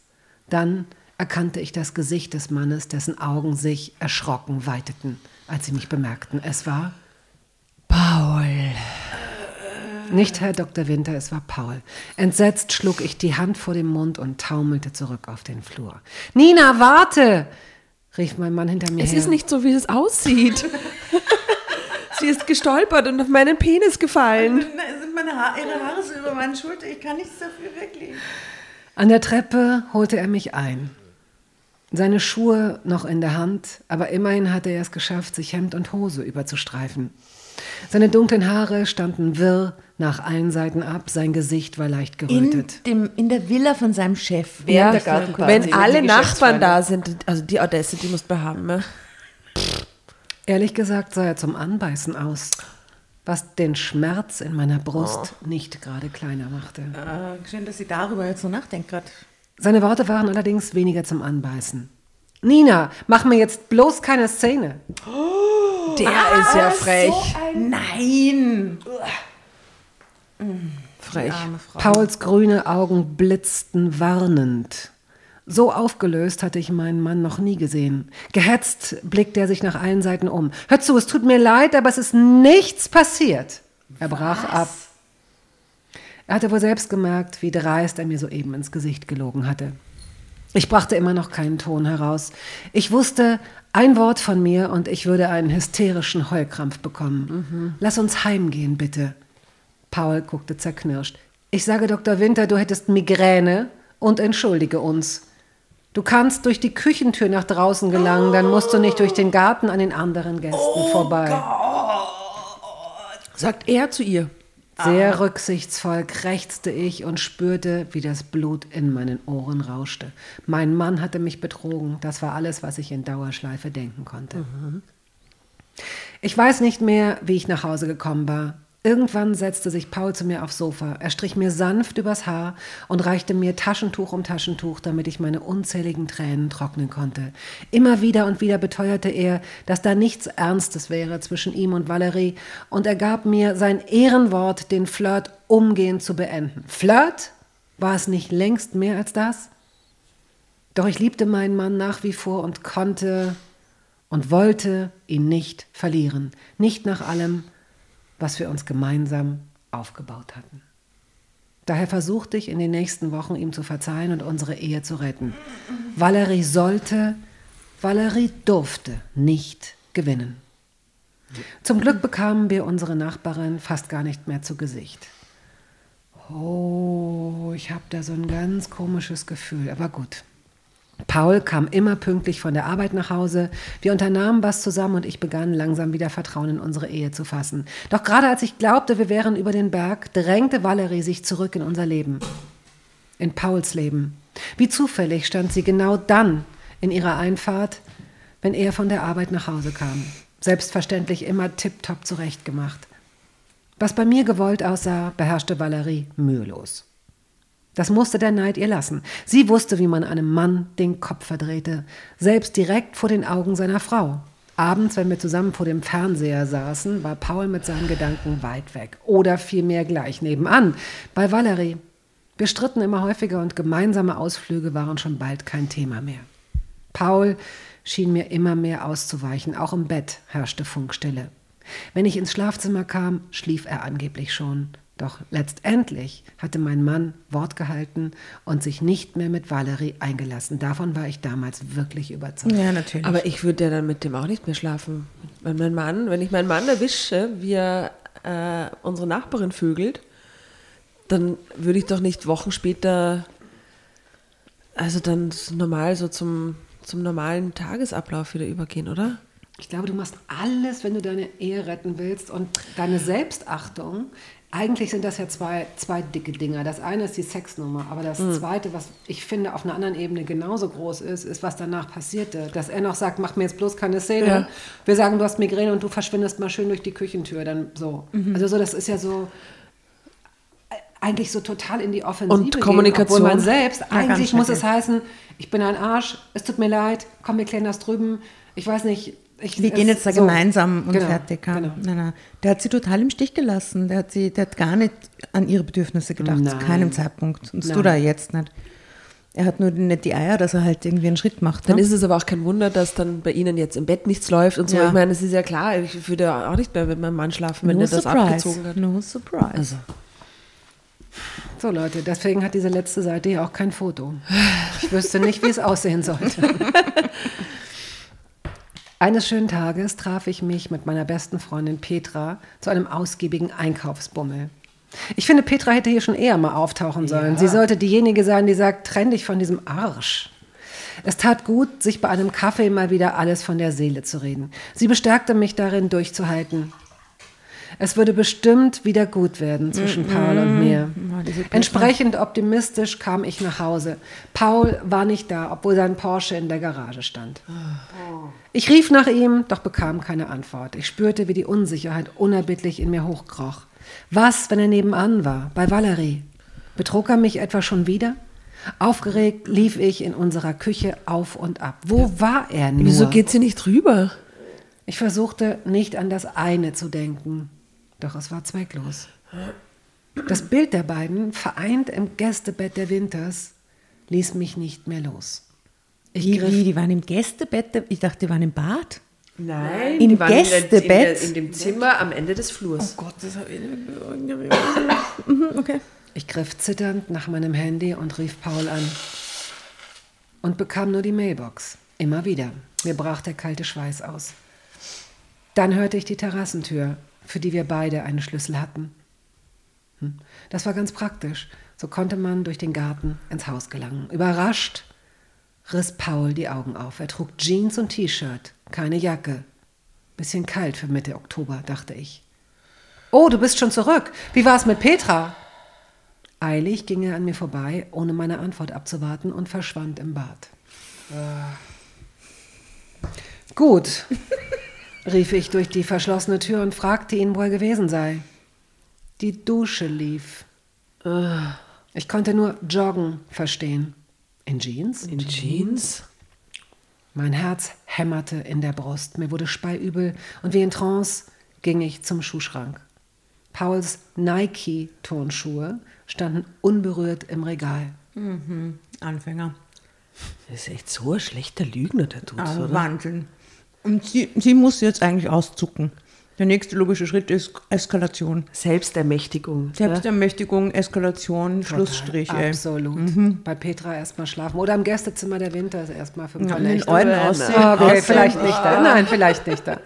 Dann erkannte ich das Gesicht des Mannes, dessen Augen sich erschrocken weiteten, als sie mich bemerkten. Es war Paul. Nicht Herr Dr. Winter, es war Paul. Entsetzt schlug ich die Hand vor den Mund und taumelte zurück auf den Flur. Nina, warte! rief mein Mann hinter mir Es her. ist nicht so, wie es aussieht. Sie ist gestolpert und auf meinen Penis gefallen. sind meine Haare, ihre Haare so über meine Schulter. Ich kann nichts dafür wirklich. An der Treppe holte er mich ein. Seine Schuhe noch in der Hand, aber immerhin hatte er es geschafft, sich Hemd und Hose überzustreifen. Seine dunklen Haare standen wirr nach allen Seiten ab, sein Gesicht war leicht In, gerötet. dem, in der Villa von seinem Chef. Während der Gartenparty wenn alle Nachbarn da sind, also die Adresse, die musst du haben. Ne? Ehrlich gesagt sah er zum Anbeißen aus, was den Schmerz in meiner Brust nicht gerade kleiner machte. Äh, schön, dass sie darüber jetzt so nachdenkt gerade. Seine Worte waren allerdings weniger zum Anbeißen. Nina, mach mir jetzt bloß keine Szene. Der ist ja frech. Nein! frech. Pauls grüne Augen blitzten warnend. So aufgelöst hatte ich meinen Mann noch nie gesehen. Gehetzt blickte er sich nach allen Seiten um. Hör zu, es tut mir leid, aber es ist nichts passiert. Er brach ab. Er hatte wohl selbst gemerkt, wie dreist er mir soeben ins Gesicht gelogen hatte. Ich brachte immer noch keinen Ton heraus. Ich wusste, ein Wort von mir und ich würde einen hysterischen Heulkrampf bekommen. Lass uns heimgehen, bitte. Paul guckte zerknirscht. Ich sage Dr. Winter, du hättest Migräne und entschuldige uns. Du kannst durch die Küchentür nach draußen gelangen, dann musst du nicht durch den Garten an den anderen Gästen vorbei. Sagt er zu ihr. Sehr rücksichtsvoll krächzte ich und spürte, wie das Blut in meinen Ohren rauschte. Mein Mann hatte mich betrogen. Das war alles, was ich in Dauerschleife denken konnte. Ich weiß nicht mehr, wie ich nach Hause gekommen war. Irgendwann setzte sich Paul zu mir aufs Sofa. Er strich mir sanft übers Haar und reichte mir Taschentuch um Taschentuch, damit ich meine unzähligen Tränen trocknen konnte. Immer wieder und wieder beteuerte er, dass da nichts Ernstes wäre zwischen ihm und Valerie, und er gab mir sein Ehrenwort, den Flirt umgehend zu beenden. Flirt? War es nicht längst mehr als das? Doch ich liebte meinen Mann nach wie vor und konnte und wollte ihn nicht verlieren. Nicht nach allem, was wir uns gemeinsam aufgebaut hatten. Daher versuchte ich in den nächsten Wochen ihm zu verzeihen und unsere Ehe zu retten. Valerie sollte, Valerie durfte nicht gewinnen. Zum Glück bekamen wir unsere Nachbarin fast gar nicht mehr zu Gesicht. Oh, ich habe da so ein ganz komisches Gefühl, aber gut. Paul kam immer pünktlich von der Arbeit nach Hause. Wir unternahmen was zusammen und ich begann langsam wieder Vertrauen in unsere Ehe zu fassen. Doch gerade als ich glaubte, wir wären über den Berg, drängte Valerie sich zurück in unser Leben. In Pauls Leben. Wie zufällig stand sie genau dann in ihrer Einfahrt, wenn er von der Arbeit nach Hause kam. Selbstverständlich immer tipptopp zurechtgemacht. Was bei mir gewollt aussah, beherrschte Valerie mühelos. Das musste der Neid ihr lassen. Sie wusste, wie man einem Mann den Kopf verdrehte, selbst direkt vor den Augen seiner Frau. Abends, wenn wir zusammen vor dem Fernseher saßen, war Paul mit seinen Gedanken weit weg. Oder vielmehr gleich nebenan, bei Valerie. Wir stritten immer häufiger und gemeinsame Ausflüge waren schon bald kein Thema mehr. Paul schien mir immer mehr auszuweichen, auch im Bett herrschte Funkstille. Wenn ich ins Schlafzimmer kam, schlief er angeblich schon. Doch letztendlich hatte mein Mann Wort gehalten und sich nicht mehr mit Valerie eingelassen. Davon war ich damals wirklich überzeugt. Ja, natürlich. Aber ich würde ja dann mit dem auch nicht mehr schlafen. Wenn mein Mann, wenn ich meinen Mann erwische, wie er äh, unsere Nachbarin vögelt, dann würde ich doch nicht Wochen später, also dann normal so zum, zum normalen Tagesablauf wieder übergehen, oder? Ich glaube, du machst alles, wenn du deine Ehe retten willst und deine Selbstachtung. Eigentlich sind das ja zwei, zwei dicke Dinger. Das eine ist die Sexnummer, aber das zweite, was ich finde auf einer anderen Ebene genauso groß ist, ist, was danach passierte. Dass er noch sagt, mach mir jetzt bloß keine Szene. Ja. Wir sagen, du hast Migräne und du verschwindest mal schön durch die Küchentür. Dann so. Also so, das ist ja so äh, eigentlich so total in die Offensive Und gehen, Kommunikation. obwohl man selbst, ganz eigentlich muss es heißen, ich bin ein Arsch, es tut mir leid, komm, wir klären das drüben. Ich weiß nicht. Ich, wir gehen jetzt da so. gemeinsam und Genau, fertig. Ja. Genau. Nein, nein. Der hat sie total im Stich gelassen. Der hat, sie, der hat gar nicht an ihre Bedürfnisse gedacht, zu Nein. keinem Zeitpunkt. Und tut er jetzt nicht. Er hat nur nicht die Eier, dass er halt irgendwie einen Schritt macht. Dann ne? ist es aber auch kein Wunder, dass dann bei Ihnen jetzt im Bett nichts läuft und so. Ja. Ich meine, es ist ja klar, ich würde auch nicht mehr mit meinem Mann schlafen, wenn no der das surprise. abgezogen hat. No surprise. Also, So Leute, deswegen hat diese letzte Seite hier auch kein Foto. Ich wüsste nicht, wie es aussehen sollte. Eines schönen Tages traf ich mich mit meiner besten Freundin Petra zu einem ausgiebigen Einkaufsbummel. Ich finde, Petra hätte hier schon eher mal auftauchen sollen. Sie sollte diejenige sein, die sagt, trenn dich von diesem Arsch. Es tat gut, sich bei einem Kaffee mal wieder alles von der Seele zu reden. Sie bestärkte mich darin, durchzuhalten. Es würde bestimmt wieder gut werden zwischen Paul und mir. Entsprechend optimistisch kam ich nach Hause. Paul war nicht da, obwohl sein Porsche in der Garage stand. Ich rief nach ihm, doch bekam keine Antwort. Ich spürte, wie die Unsicherheit unerbittlich in mir hochkroch. Was, wenn er nebenan war, bei Valerie? Betrog er mich etwa schon wieder? Aufgeregt lief ich in unserer Küche auf und ab. Wo war er nur? wieso geht sie nicht rüber? Ich versuchte nicht an das eine zu denken, doch es war zwecklos. Das Bild der beiden, vereint im Gästebett der Winters, ließ mich nicht mehr los. Ich Wie, griff wie, die waren im Gästebett? Ich dachte, die waren im Bad. Nein, Im die waren in der- Gästebett? In, der, in dem Zimmer am Ende des Flurs. Gott, das habe ich nicht Okay. Ich griff zitternd nach meinem Handy und rief Paul an. Und bekam nur die Mailbox. Immer wieder. Mir brach der kalte Schweiß aus. Dann hörte ich die Terrassentür, für die wir beide einen Schlüssel hatten. Hm. Das war ganz praktisch. So konnte man durch den Garten ins Haus gelangen. Überrascht riss Paul die Augen auf. Er trug Jeans und T-Shirt, keine Jacke. Bisschen kalt für Mitte Oktober, dachte ich. Oh, du bist schon zurück. Wie war es mit Petra? Eilig ging er an mir vorbei, ohne meine Antwort abzuwarten und verschwand im Bad. Gut, rief ich durch die verschlossene Tür und fragte ihn, wo er gewesen sei. Die Dusche lief. Ich konnte nur joggen verstehen. In Jeans? In Jeans? Mein Herz hämmerte in der Brust, mir wurde speiübel und wie in Trance ging ich zum Schuhschrank. Pauls Nike-Turnschuhe standen unberührt im Regal. Anfänger. Das ist echt so ein schlechter Lügner, der Dude, Also oder? Wahnsinn. Und sie, sie muss jetzt eigentlich auszucken. Der nächste logische Schritt ist Eskalation. Selbstermächtigung. Selbstermächtigung, Eskalation, Schlussstrich. ey. Absolut. Bei Petra erstmal schlafen oder im Gästezimmer der Winter erstmal für ein Ja, paar den Nächte. Werden. aussehen. Okay, aussehen. vielleicht nicht da. Nein, vielleicht nicht da.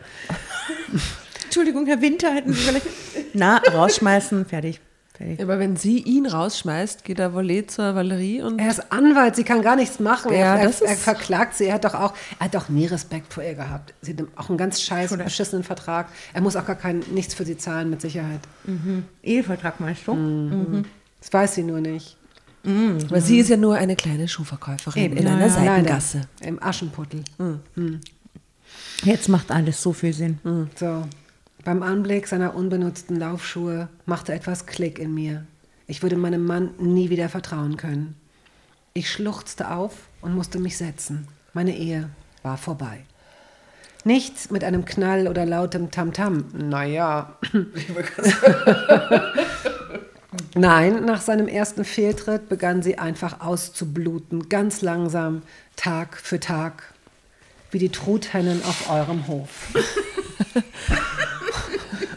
Entschuldigung, Herr Winter, hätten Sie vielleicht. Na, rausschmeißen, fertig. Fertig. Aber wenn sie ihn rausschmeißt, geht er wohl eh zur Valerie und Er ist Anwalt, sie kann gar nichts machen. Ja, er, das er, er verklagt sie. Er hat doch auch, er hat doch nie Respekt vor ihr gehabt. Sie hat auch einen ganz scheiß beschissenen Vertrag. Er muss auch gar kein, nichts für sie zahlen, mit Sicherheit. Ehevertrag meinst du? Das weiß sie nur nicht. weil sie ist ja nur eine kleine Schuhverkäuferin Eben. in Ja, einer ja. Seitengasse. Leider. Im Aschenputtel. Jetzt macht alles so viel Sinn. So. Beim Anblick seiner unbenutzten Laufschuhe machte etwas Klick in mir. Ich würde meinem Mann nie wieder vertrauen können. Ich schluchzte auf und musste mich setzen. Meine Ehe war vorbei. Nicht mit einem Knall oder lautem Tamtam. Naja. Nein, nach seinem ersten Fehltritt begann sie einfach auszubluten, ganz langsam, Tag für Tag, wie die Truthennen auf eurem Hof.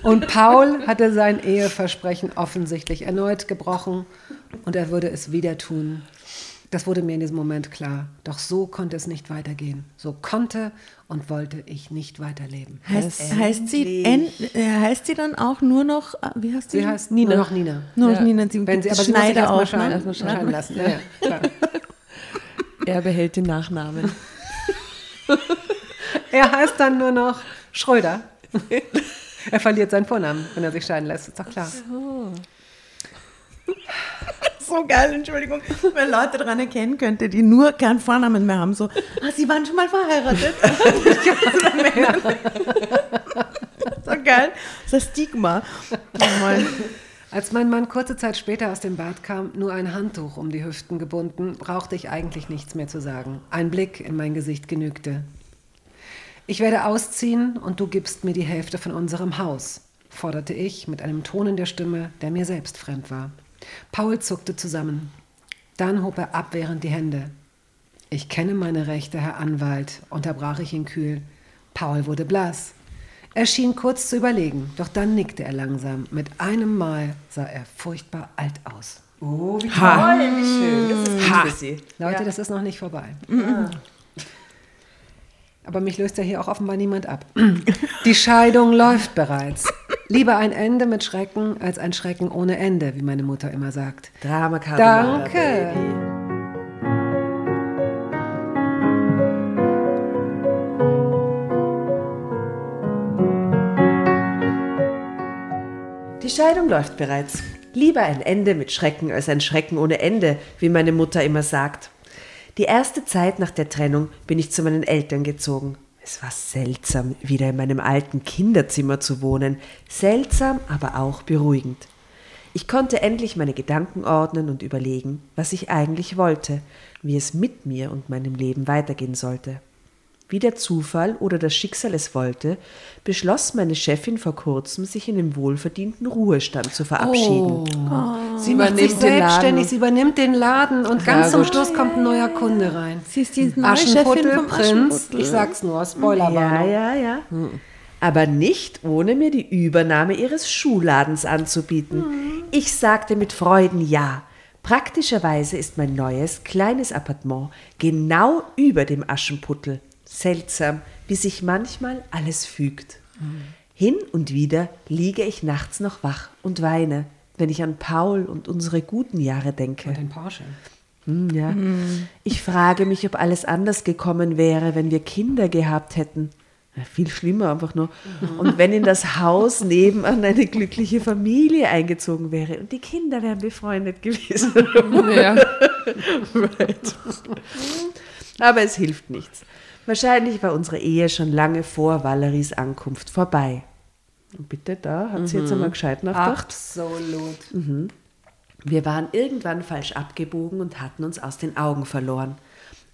Und Paul hatte sein Eheversprechen offensichtlich erneut gebrochen und er würde es wieder tun. Das wurde mir in diesem Moment klar. Doch so konnte es nicht weitergehen. So konnte und wollte ich nicht weiterleben. Heißt, heißt, sie, äh, heißt sie dann auch nur noch, äh, wie heißt sie? Sie heißt Nina. Nur noch Nina. Nur noch Nina. Sie Wenn sie, aber sie muss sich Schneider erstmal scheiden, ne? erstmal scheiden lassen. Ja, ja, klar. Er behält den Nachnamen. Er heißt dann nur noch Schröder. Er verliert seinen Vornamen, wenn er sich scheiden lässt. Ist doch klar. So geil, Entschuldigung. Wenn Leute daran erkennen könnte, die nur keinen Vornamen mehr haben, so, ah, sie waren schon mal verheiratet. so geil. Das ist ein Stigma. Oh. Als mein Mann kurze Zeit später aus dem Bad kam, nur ein Handtuch um die Hüften gebunden, brauchte ich eigentlich nichts mehr zu sagen. Ein Blick in mein Gesicht genügte. Ich werde ausziehen und du gibst mir die Hälfte von unserem Haus, forderte ich mit einem Ton in der Stimme, der mir selbst fremd war. Paul zuckte zusammen. Dann hob er abwehrend die Hände. Ich kenne meine Rechte, Herr Anwalt, unterbrach ich ihn kühl. Paul wurde blass. Er schien kurz zu überlegen, doch dann nickte er langsam. Mit einem Mal sah er furchtbar alt aus. Oh, wie Ha. toll, wie schön. Das ist Sie. Leute, das ist noch nicht vorbei. Aber mich löst ja hier auch offenbar niemand ab. Die Scheidung läuft bereits. Lieber ein Ende mit Schrecken als ein Schrecken ohne Ende, wie meine Mutter immer sagt. Drama Carbonara, Danke. Baby. Die Scheidung läuft bereits. Lieber ein Ende mit Schrecken als ein Schrecken ohne Ende, wie meine Mutter immer sagt. Die erste Zeit nach der Trennung bin ich zu meinen Eltern gezogen. Es war seltsam, wieder in meinem alten Kinderzimmer zu wohnen. Seltsam, aber auch beruhigend. Ich konnte endlich meine Gedanken ordnen und überlegen, was ich eigentlich wollte, wie es mit mir und meinem Leben weitergehen sollte. Wie der Zufall oder das Schicksal es wollte, beschloss meine Chefin vor kurzem, sich in den wohlverdienten Ruhestand zu verabschieden. Sie macht sich selbstständig, sie übernimmt den Laden und ganz zum Schluss kommt ein neuer Kunde rein. Sie ist die neue Chefin Aschenputtel, vom Prinz, ich sag's nur, Ja, Spoilerwarnung. ja, ja. Aber nicht ohne mir die Übernahme ihres Schuhladens anzubieten. Ich sagte mit Freuden ja. Praktischerweise ist mein neues, kleines Appartement genau über dem Aschenputtel. Seltsam, wie sich manchmal alles fügt. Hin und wieder liege ich nachts noch wach und weine, wenn ich an Paul und unsere guten Jahre denke. Den Porsche. Hm, ja. Ich frage mich, ob alles anders gekommen wäre, wenn wir Kinder gehabt hätten. Ja, viel schlimmer einfach nur. Und wenn in das Haus nebenan eine glückliche Familie eingezogen wäre und die Kinder wären befreundet gewesen. Ja. right. Aber es hilft nichts. Wahrscheinlich war unsere Ehe schon lange vor Valeries Ankunft vorbei. Und bitte, da hat sie jetzt einmal gescheit nachgedacht. Absolut. Wir waren irgendwann falsch abgebogen und hatten uns aus den Augen verloren.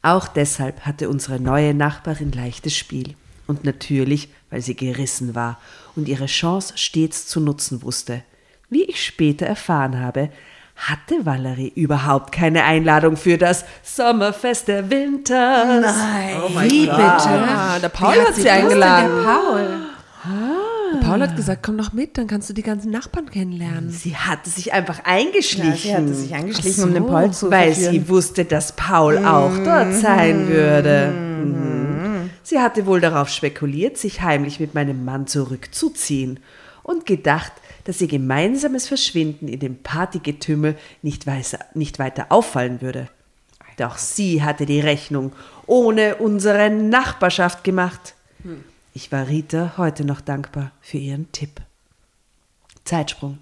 Auch deshalb hatte unsere neue Nachbarin leichtes Spiel. Und natürlich, weil sie gerissen war und ihre Chance stets zu nutzen wusste. Wie ich später erfahren habe, hatte Valerie überhaupt keine Einladung für das Sommerfest der Winters. Nein. Oh mein Wie Gott. bitte? Ah, der Paul hat sie eingeladen. Paul. Der Paul hat gesagt, komm doch mit, dann kannst du die ganzen Nachbarn kennenlernen. Sie hatte sich einfach eingeschlichen. Ja, sie hatte sich eingeschlichen, so, um den Paul zu weil verführen. sie wusste, dass Paul auch dort sein würde. Mhm. Sie hatte wohl darauf spekuliert, sich heimlich mit meinem Mann zurückzuziehen und gedacht, dass ihr gemeinsames Verschwinden in dem Partygetümmel nicht, weißer, nicht weiter auffallen würde. Doch sie hatte die Rechnung ohne unsere Nachbarschaft gemacht. Ich war Rita heute noch dankbar für ihren Tipp. Zeitsprung.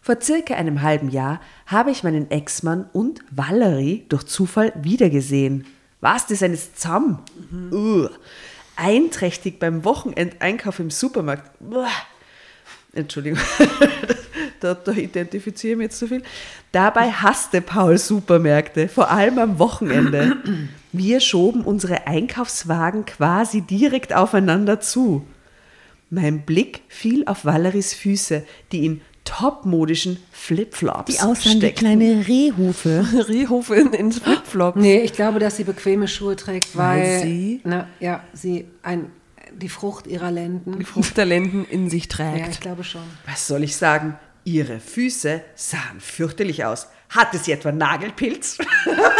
Vor circa einem halben Jahr habe ich meinen Ex-Mann und Valerie durch Zufall wiedergesehen. Was, das ist eines zusammen? Uh. Einträchtig beim Wochenendeinkauf im Supermarkt. Uah. Entschuldigung, da, da identifiziere ich mich jetzt zu viel. Dabei hasste Paul Supermärkte, vor allem am Wochenende. Wir schoben unsere Einkaufswagen quasi direkt aufeinander zu. Mein Blick fiel auf Valeries Füße, die in topmodischen Flipflops Die aussahen wie kleine Rehhufe. Rehhofe in, ins Flipflop. Nee, ich glaube, dass sie bequeme Schuhe trägt, weil, Weil sie- Na, ja, sie ein, die Frucht ihrer Lenden. Die Fruchttalenten in sich ja, ich trägt. glaube schon. Was soll ich sagen? Ihre Füße sahen fürchterlich aus. Hatte sie etwa Nagelpilz?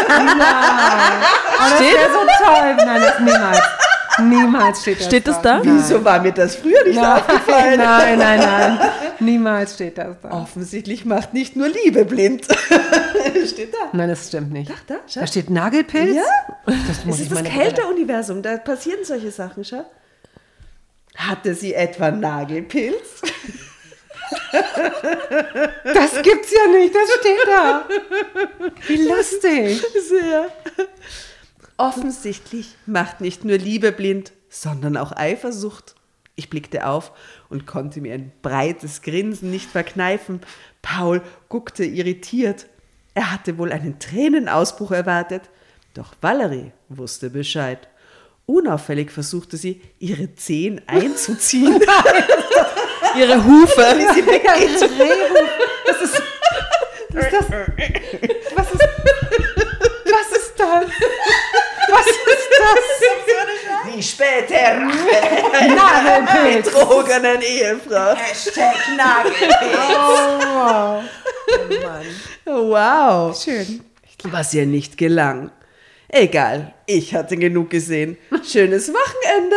Das wäre so toll. Nein, das niemals. Niemals steht das Steht das da? Wieso war mir das früher nicht Nein, aufgefallen? nein, nein, nein. Niemals steht das da. Offensichtlich macht nicht nur Liebe blind. Steht da. Nein, das stimmt nicht. Ach, da, schau. Da steht Nagelpilz? Ja, Das muss es ist das Kälteuniversum, da passieren solche Sachen, schau. Hatte sie etwa Nagelpilz? Das gibt's ja nicht, das steht da. Wie lustig. Sehr. Offensichtlich macht nicht nur Liebe blind, sondern auch Eifersucht. Ich blickte auf und konnte mir ein breites Grinsen nicht verkneifen. Paul guckte irritiert. Er hatte wohl einen Tränenausbruch erwartet. Doch Valerie wusste Bescheid. Unauffällig versuchte sie, ihre Zehen einzuziehen. ihre Hufe. Lizzie Becker, ihre Rehhufe. Das ist. Was ist das? Was ist. Was ist das? Was ist das? Die später Nagelpilz. Betrogenen Ehefrau. Hashtag Nagelpilz. Oh. Oh, oh, wow. Oh Mann. Wow. Schön. Was ihr nicht gelang. Egal, ich hatte genug gesehen. Schönes Wochenende.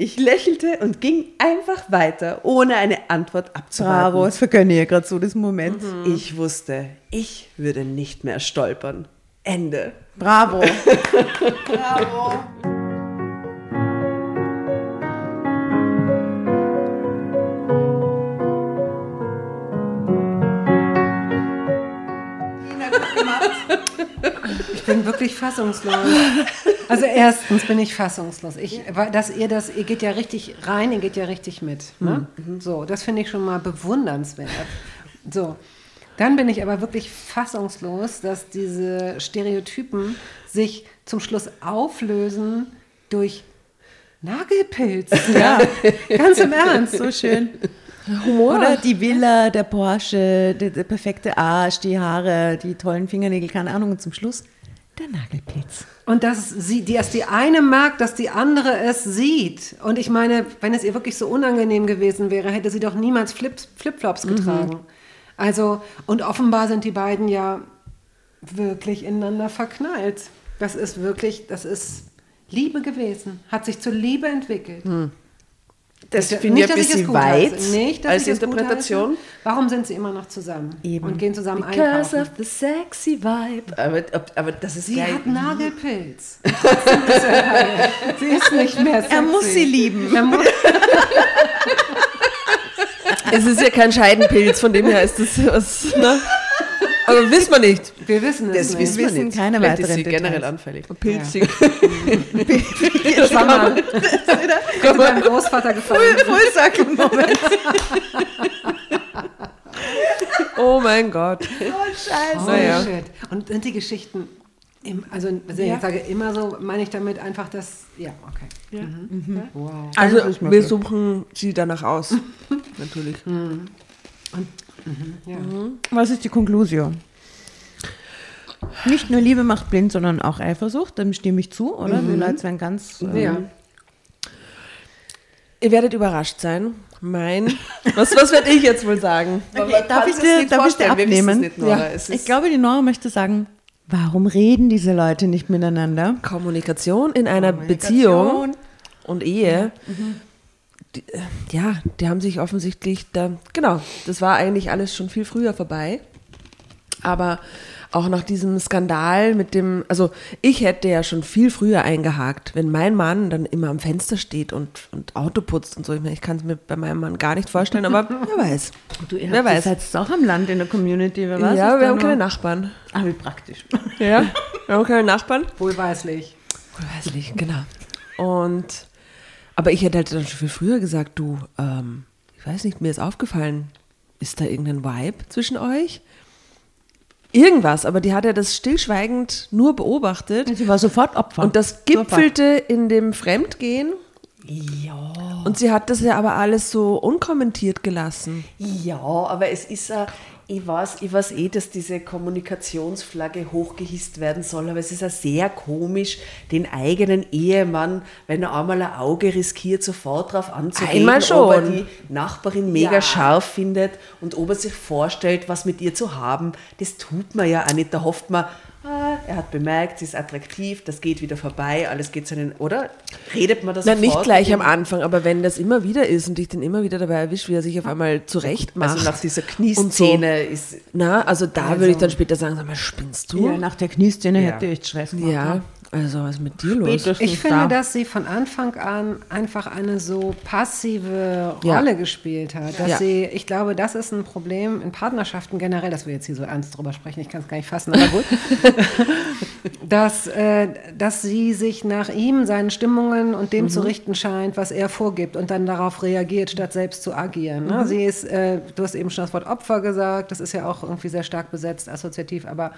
Ich lächelte und ging einfach weiter, ohne eine Antwort abzuwarten. Bravo, das vergönne ich gerade so, das Moment. Ich wusste, ich würde nicht mehr stolpern. Ende. Bravo. Bravo. Ich bin wirklich fassungslos. Also erstens bin ich fassungslos. Ich, dass ihr das, ihr geht ja richtig rein, ihr geht ja richtig mit. Ne? So, das finde ich schon mal bewundernswert. So, dann bin ich aber wirklich fassungslos, dass diese Stereotypen sich zum Schluss auflösen durch Nagelpilz. Ja, ganz im Ernst. So schön. Humor. Oder die Villa, der Porsche, der, der perfekte Arsch, die Haare, die tollen Fingernägel, keine Ahnung. Und zum Schluss der Nagelpilz. Und dass sie, die, dass die eine merkt, dass die andere es sieht. Und ich meine, wenn es ihr wirklich so unangenehm gewesen wäre, hätte sie doch niemals Flips, Flipflops getragen. Also, und offenbar sind die beiden ja wirklich ineinander verknallt. Das ist wirklich, das ist Liebe gewesen. Hat sich zur Liebe entwickelt. Das Nicht, finde ich ein bisschen gut weit heiße. Nicht, als ich Interpretation. Warum sind sie immer noch zusammen Eben. und gehen zusammen Because einkaufen? of the sexy vibe. Aber, aber das ist Sie geil. hat Nagelpilz. Er sie ist nicht mehr sexy. Er muss sie lieben. Muss, Es ist ja kein Scheidenpilz, von dem her ist das was, ne? Aber wissen wir nicht. wir wissen es Das nicht. wissen wir wissen nicht. keine Vielleicht ist weiteren sie generell Details. anfällig. Pilzig. Mama. Hätte beim Großvater gefallen. Fullsackel-Moment. Oh mein Gott. Scheiße. Holy Naja. shit. Und sind die Geschichten, im, also wenn ich sage immer so, meine ich damit einfach das, ja, okay. Mhm. Wow. Also Alles ist wir suchen sie danach aus. Natürlich. Ja. Was ist die Konklusion? Nicht nur Liebe macht blind, sondern auch Eifersucht. Dem stimme ich zu, oder? Die Leute werden ganz. ähm, ja. Ihr werdet überrascht sein. Mein. Was, was werde ich jetzt wohl sagen? Okay, darf ich dir, darf ich dir abnehmen? Nicht. Ja. Ich glaube, die Nora möchte sagen, warum reden diese Leute nicht miteinander? Kommunikation in einer Beziehung und Ehe. Die, äh, ja, die haben sich offensichtlich da. Genau, das war eigentlich alles schon viel früher vorbei. Aber auch nach diesem Skandal mit dem, also ich hätte ja schon viel früher eingehakt, wenn mein Mann dann immer am Fenster steht und, und Auto putzt und so. Ich, meine, ich kann es mir bei meinem Mann gar nicht vorstellen, aber wer weiß. Du, ihr wer weiß. seid auch am Land in der Community, wer weiß. ja, wir haben noch- keine Nachbarn. Ah, wie praktisch. Ja, wir haben keine Nachbarn. Wohlweislich. Weiß nicht, genau. Und, aber ich hätte halt dann schon viel früher gesagt, du, ähm, ich weiß nicht, mir ist aufgefallen, ist da irgendein Vibe zwischen euch? Irgendwas, aber die hat ja das stillschweigend nur beobachtet. Sie war sofort Opfer. Und das gipfelte in dem Fremdgehen. Ja. Und sie hat das ja aber alles so unkommentiert gelassen. Ja, aber es ist ja, ich weiß, ich weiß eh, dass diese Kommunikationsflagge hochgehisst werden soll, aber es ist ja sehr komisch, den eigenen Ehemann, wenn er einmal ein Auge riskiert, sofort darauf anzureden, Einmal ob er die Nachbarin mega Ja. scharf findet und ob er sich vorstellt, was mit ihr zu haben. Das tut man ja auch nicht. Da hofft man, er hat bemerkt, sie ist attraktiv, das geht wieder vorbei, alles geht seinen, oder? Redet man das Na, sofort? nicht gleich am? Anfang, aber wenn das immer wieder ist und ich den immer wieder dabei erwische, wie er sich auf einmal zurecht macht. Also nach dieser Knieszene ist Na, also da würde ich dann später sagen, sag mal, spinnst du? ja, nach der Knieszene Ja. hätte ich Stress gemacht. Ja, also was ist mit dir los? Ich finde, da. dass sie von Anfang an einfach eine so passive Ja. Rolle gespielt hat. Dass Ja. sie, ich glaube, das ist ein Problem in Partnerschaften generell, dass wir jetzt hier so ernst drüber sprechen, ich kann es gar nicht fassen, aber gut. dass, äh, dass sie sich nach ihm, seinen Stimmungen und dem zu richten scheint, was er vorgibt und dann darauf reagiert, statt selbst zu agieren. Ne? Sie ist, äh, du hast eben schon das Wort Opfer gesagt, das ist ja auch irgendwie sehr stark besetzt, assoziativ, aber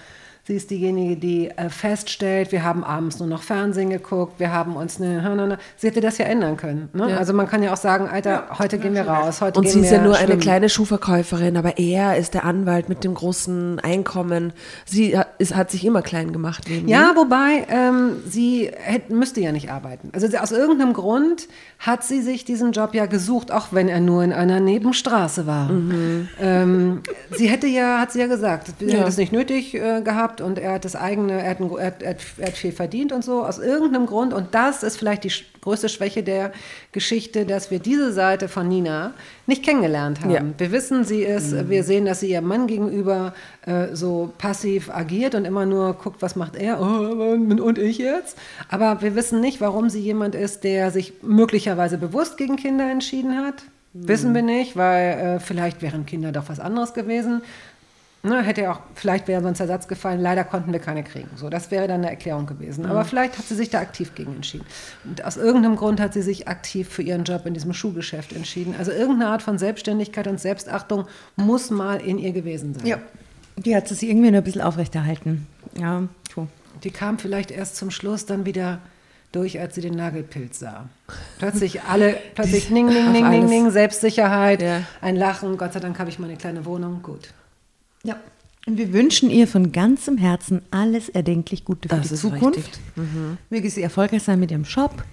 Sie ist diejenige, die äh, feststellt, wir haben abends nur noch Fernsehen geguckt, wir haben uns eine. Sie hätte das ja ändern können. Ne? Ja. Also man kann ja auch sagen, Alter, heute gehen wir raus, heute Und gehen sie ist ja nur eine schwimmen. kleine Schuhverkäuferin, aber er ist der Anwalt mit dem großen Einkommen. Sie hat, ist, hat sich immer klein gemacht, Neben Ja, ihm. wobei ähm, sie hätte, müsste ja nicht arbeiten. Also sie, aus irgendeinem Grund hat sie sich diesen Job ja gesucht, auch wenn er nur in einer Nebenstraße war. Ähm, sie hätte ja, hat sie ja gesagt, sie Ja. hätte es nicht nötig äh, gehabt und er hat das eigene, er hat, ein, er, hat, er, hat, viel verdient und so, aus irgendeinem Grund. Und das ist vielleicht die größte Schwäche der Geschichte, dass wir diese Seite von Nina nicht kennengelernt haben. Ja. Wir wissen, sie ist, wir sehen, dass sie ihrem Mann gegenüber äh, so passiv agiert und immer nur guckt, was macht er oh, und ich jetzt. Aber wir wissen nicht, warum sie jemand ist, der sich möglicherweise bewusst gegen Kinder entschieden hat. Wissen wir nicht, weil äh, vielleicht wären Kinder doch was anderes gewesen. Ne, hätte ja auch, vielleicht wäre sonst der Satz gefallen, leider konnten wir keine kriegen. So, das wäre dann eine Erklärung gewesen. Aber vielleicht hat sie sich da aktiv gegen entschieden. Und aus irgendeinem Grund hat sie sich aktiv für ihren Job in diesem Schuhgeschäft entschieden. Also irgendeine Art von Selbstständigkeit und Selbstachtung muss mal in ihr gewesen sein. Ja. Die hat sie irgendwie nur ein bisschen aufrechterhalten. Ja, cool. Die kam vielleicht erst zum Schluss dann wieder durch, als sie den Nagelpilz sah. Plötzlich alle, plötzlich ning, ning, ning, ning, ning, Selbstsicherheit, Ja. ein Lachen. Gott sei Dank habe ich meine kleine Wohnung. Gut. Ja. Und wir wünschen ihr von ganzem Herzen alles erdenklich Gute für Das die Zukunft. richtig. Möge sie erfolgreich sein mit ihrem Shop.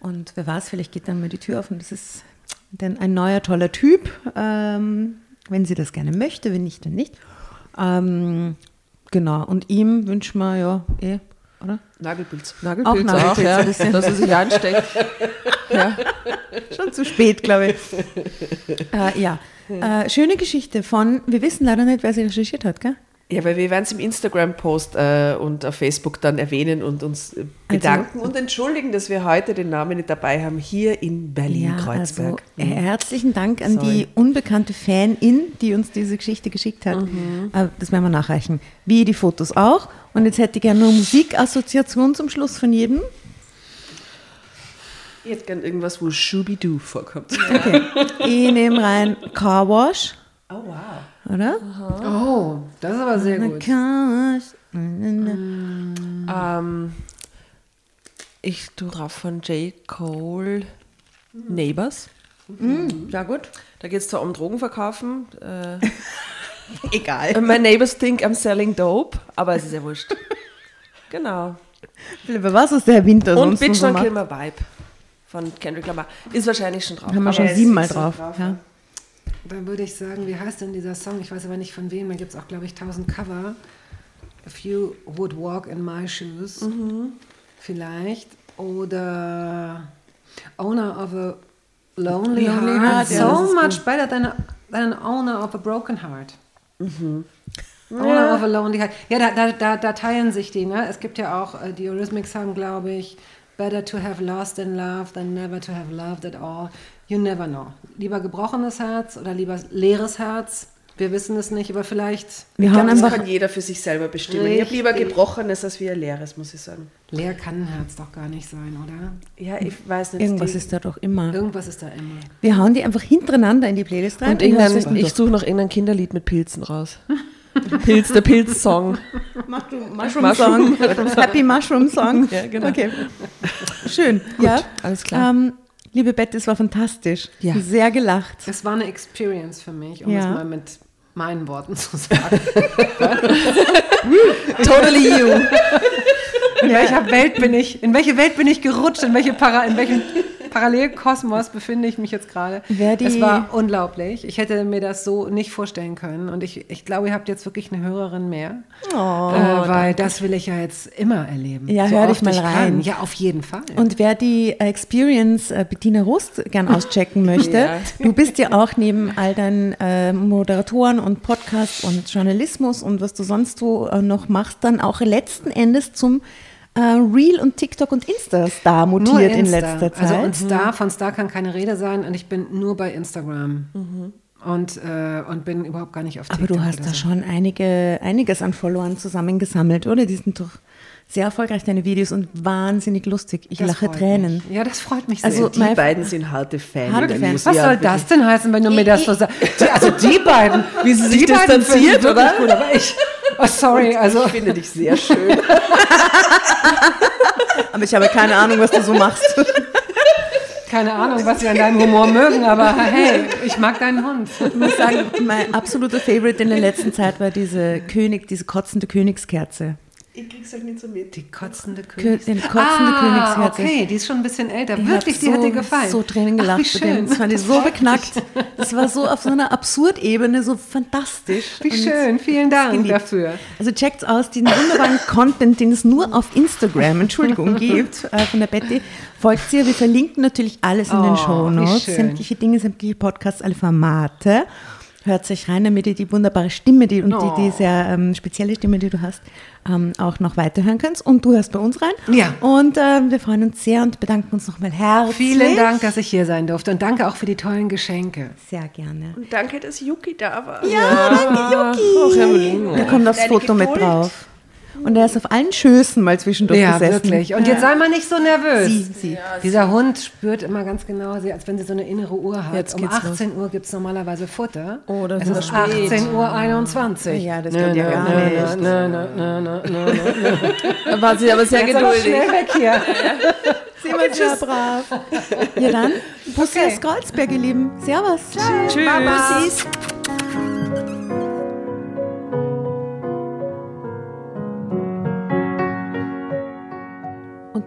Und wer weiß, vielleicht geht dann mal die Tür auf und das ist dann ein neuer, toller Typ. Ähm, wenn sie das gerne möchte, wenn nicht, dann nicht. Ähm, genau. Und ihm wünschen wir ja eh, oder? Nagelpilz. Nagelpilz auch, Nagelpilz, ja, ein bisschen. dass er sich ansteckt. ja. Schon zu spät, glaube ich. äh, ja. Äh, schöne Geschichte von, wir wissen leider nicht, wer sie recherchiert hat, gell? ja, weil wir werden es im Instagram-Post äh, und auf Facebook dann erwähnen und uns äh, bedanken und entschuldigen, dass wir heute den Namen nicht dabei haben, hier in Berlin-Kreuzberg. Also, äh, herzlichen Dank an Sorry. die unbekannte Fanin, die uns diese Geschichte geschickt hat. Äh, das werden wir nachreichen. Wie die Fotos auch. Und jetzt hätte ich gerne nur Musikassoziation zum Schluss von jedem. Ich hätte gern irgendwas, wo Shubidu vorkommt. Okay. ich nehme rein Car Wash, Oh, wow. oder? Oh, das ist aber sehr gut. Car Wash. Ähm, ich tue drauf von J. Cole Neighbors. Ja, gut. Da geht es zwar um Drogenverkaufen. Äh, Egal. my neighbors think I'm selling dope, aber es ist ja wurscht. genau. Philipp, was ist der Winter Und sonst Bitch so Don't? Kill My Vibe von Kendrick Lamar. Ist wahrscheinlich schon drauf. Haben wir schon siebenmal so drauf. Ja. Dann würde ich sagen, wie heißt denn dieser Song? Ich weiß aber nicht von wem. Da gibt es auch, glaube ich, tausend Cover. If you would walk in my shoes. Vielleicht. Oder Owner of a Lonely, Lonely Heart. Heart, ja, das so much better than, a, than an Owner of a Broken Heart. Owner of a Lonely Heart. Ja, da, da, da, da teilen sich die. Ne? Es gibt ja auch, äh, die Eurythmics haben, glaube ich, Better to have lost in love than never to have loved at all. You never know. Lieber gebrochenes Herz oder lieber leeres Herz. Wir wissen es nicht, aber vielleicht Wir Ich haben glaube, das einfach kann jeder für sich selber bestimmen. Ich habe lieber Richtig. gebrochenes als wie ein leeres, muss ich sagen. leer kann ein Herz doch gar nicht sein, oder? Ja, ich weiß nicht. irgendwas die- ist da doch immer. Irgendwas ist da immer. Wir hauen die einfach hintereinander in die Playlist rein. Und denn ich suche noch irgendein Kinderlied mit Pilzen raus. Pilz, der Pilz-Song. Mushroom Song. Happy Mushroom Song. Ja, genau. Okay. Schön. ja. alles klar. Ähm, liebe Bette, es war fantastisch. Ja. Sehr gelacht. Es war eine Experience für mich, um Ja. es mal mit meinen Worten zu sagen. Totally you. In welcher Welt bin ich? In welche Welt bin ich gerutscht? In, welche Para, in welchem Parallelkosmos befinde ich mich jetzt gerade? Es war unglaublich. Ich hätte mir das so nicht vorstellen können. Und ich, ich glaube, ihr habt jetzt wirklich eine Hörerin mehr. Oh, äh, weil das will ich ja jetzt immer erleben. Ja, hör dich mal rein. Kann. Ja, auf jeden Fall. Und wer die Experience äh, Bettina Rust gern auschecken möchte, Ja. du bist ja auch neben all deinen äh, Moderatoren und Podcasts und Journalismus und was du sonst so äh, noch machst, dann auch letzten Endes zum äh, Reel und TikTok und Insta-Star mutiert in Insta. letzter Zeit. Also und Star, von Star kann keine Rede sein und ich bin nur bei Instagram. Und, äh, und bin überhaupt gar nicht auf Aber TikTok. du hast da so. schon einige, einiges an Followern zusammengesammelt, oder? Die sind doch sehr erfolgreich, deine Videos, und wahnsinnig lustig. Ich Das lache Tränen. Mich. Ja, das freut mich Also sehr. Die beiden sind harte Fans. Harte Fans. Was soll das denn heißen, wenn du mir das so sagst? Also die beiden, wie sie sich die beiden distanziert, oder? Gut, aber ich, oh sorry, also Ich finde dich sehr schön. Aber ich habe keine Ahnung, was du so machst. keine Ahnung, was sie an deinem Humor mögen, aber hey, ich mag deinen Hund. Ich muss sagen, mein absoluter Favorite in der letzten Zeit war diese König, diese kotzende Königskerze. Ich krieg's halt nicht so mit. Die kotzende Kö Königs... den kotzende ah, okay, die ist schon ein bisschen älter. Ich Wirklich, die so, hat dir gefallen. so Tränen Ach, gelacht wie bei dem. schön. Das fand ich so beknackt. Das war so auf so einer Absurdebene, so fantastisch. Wie Und schön, vielen Dank geliebt. dafür. Also checkt aus den wunderbaren Content, den es nur auf Instagram, Entschuldigung, gibt, äh, von der Betty. Folgt sie, wir verlinken natürlich alles in Oh, den wie Shownotes, schön. sämtliche Dinge, sämtliche Podcasts, alle Formate. Hört euch rein, damit ihr die wunderbare Stimme die, und Oh. die, die sehr ähm, spezielle Stimme, die du hast, ähm, auch noch weiterhören könnt. Und du hörst bei uns rein. Ja. Und ähm, wir freuen uns sehr und bedanken uns nochmal herzlich. Vielen Dank, dass ich hier sein durfte und danke auch für die tollen Geschenke. Sehr gerne. Und danke, dass Yuki da war. Ja, danke, Yuki. Evelyn. Da kommt aufs Deine Foto mit Geduld. drauf. Und er ist auf allen Schößen mal zwischendurch Ja, gesessen. wirklich. Und jetzt sei mal nicht so nervös. Sie, sie. Dieser Hund spürt immer ganz genau, sie- als wenn sie so eine innere Uhr hat. Jetzt um geht's 18 Uhr gibt es normalerweise Futter. Oh, das es ist ist spät. 18 Uhr 21. Ja, das geht ja gar nicht. Na, na, na, na. Da war sie aber sehr Jetzt aber geduldig. schnell weg hier. Sie waren sehr brav. Ja dann, Bussi Okay. aus Kreuzberg, ihr Lieben. Servus. Tschüss. Bussis. Und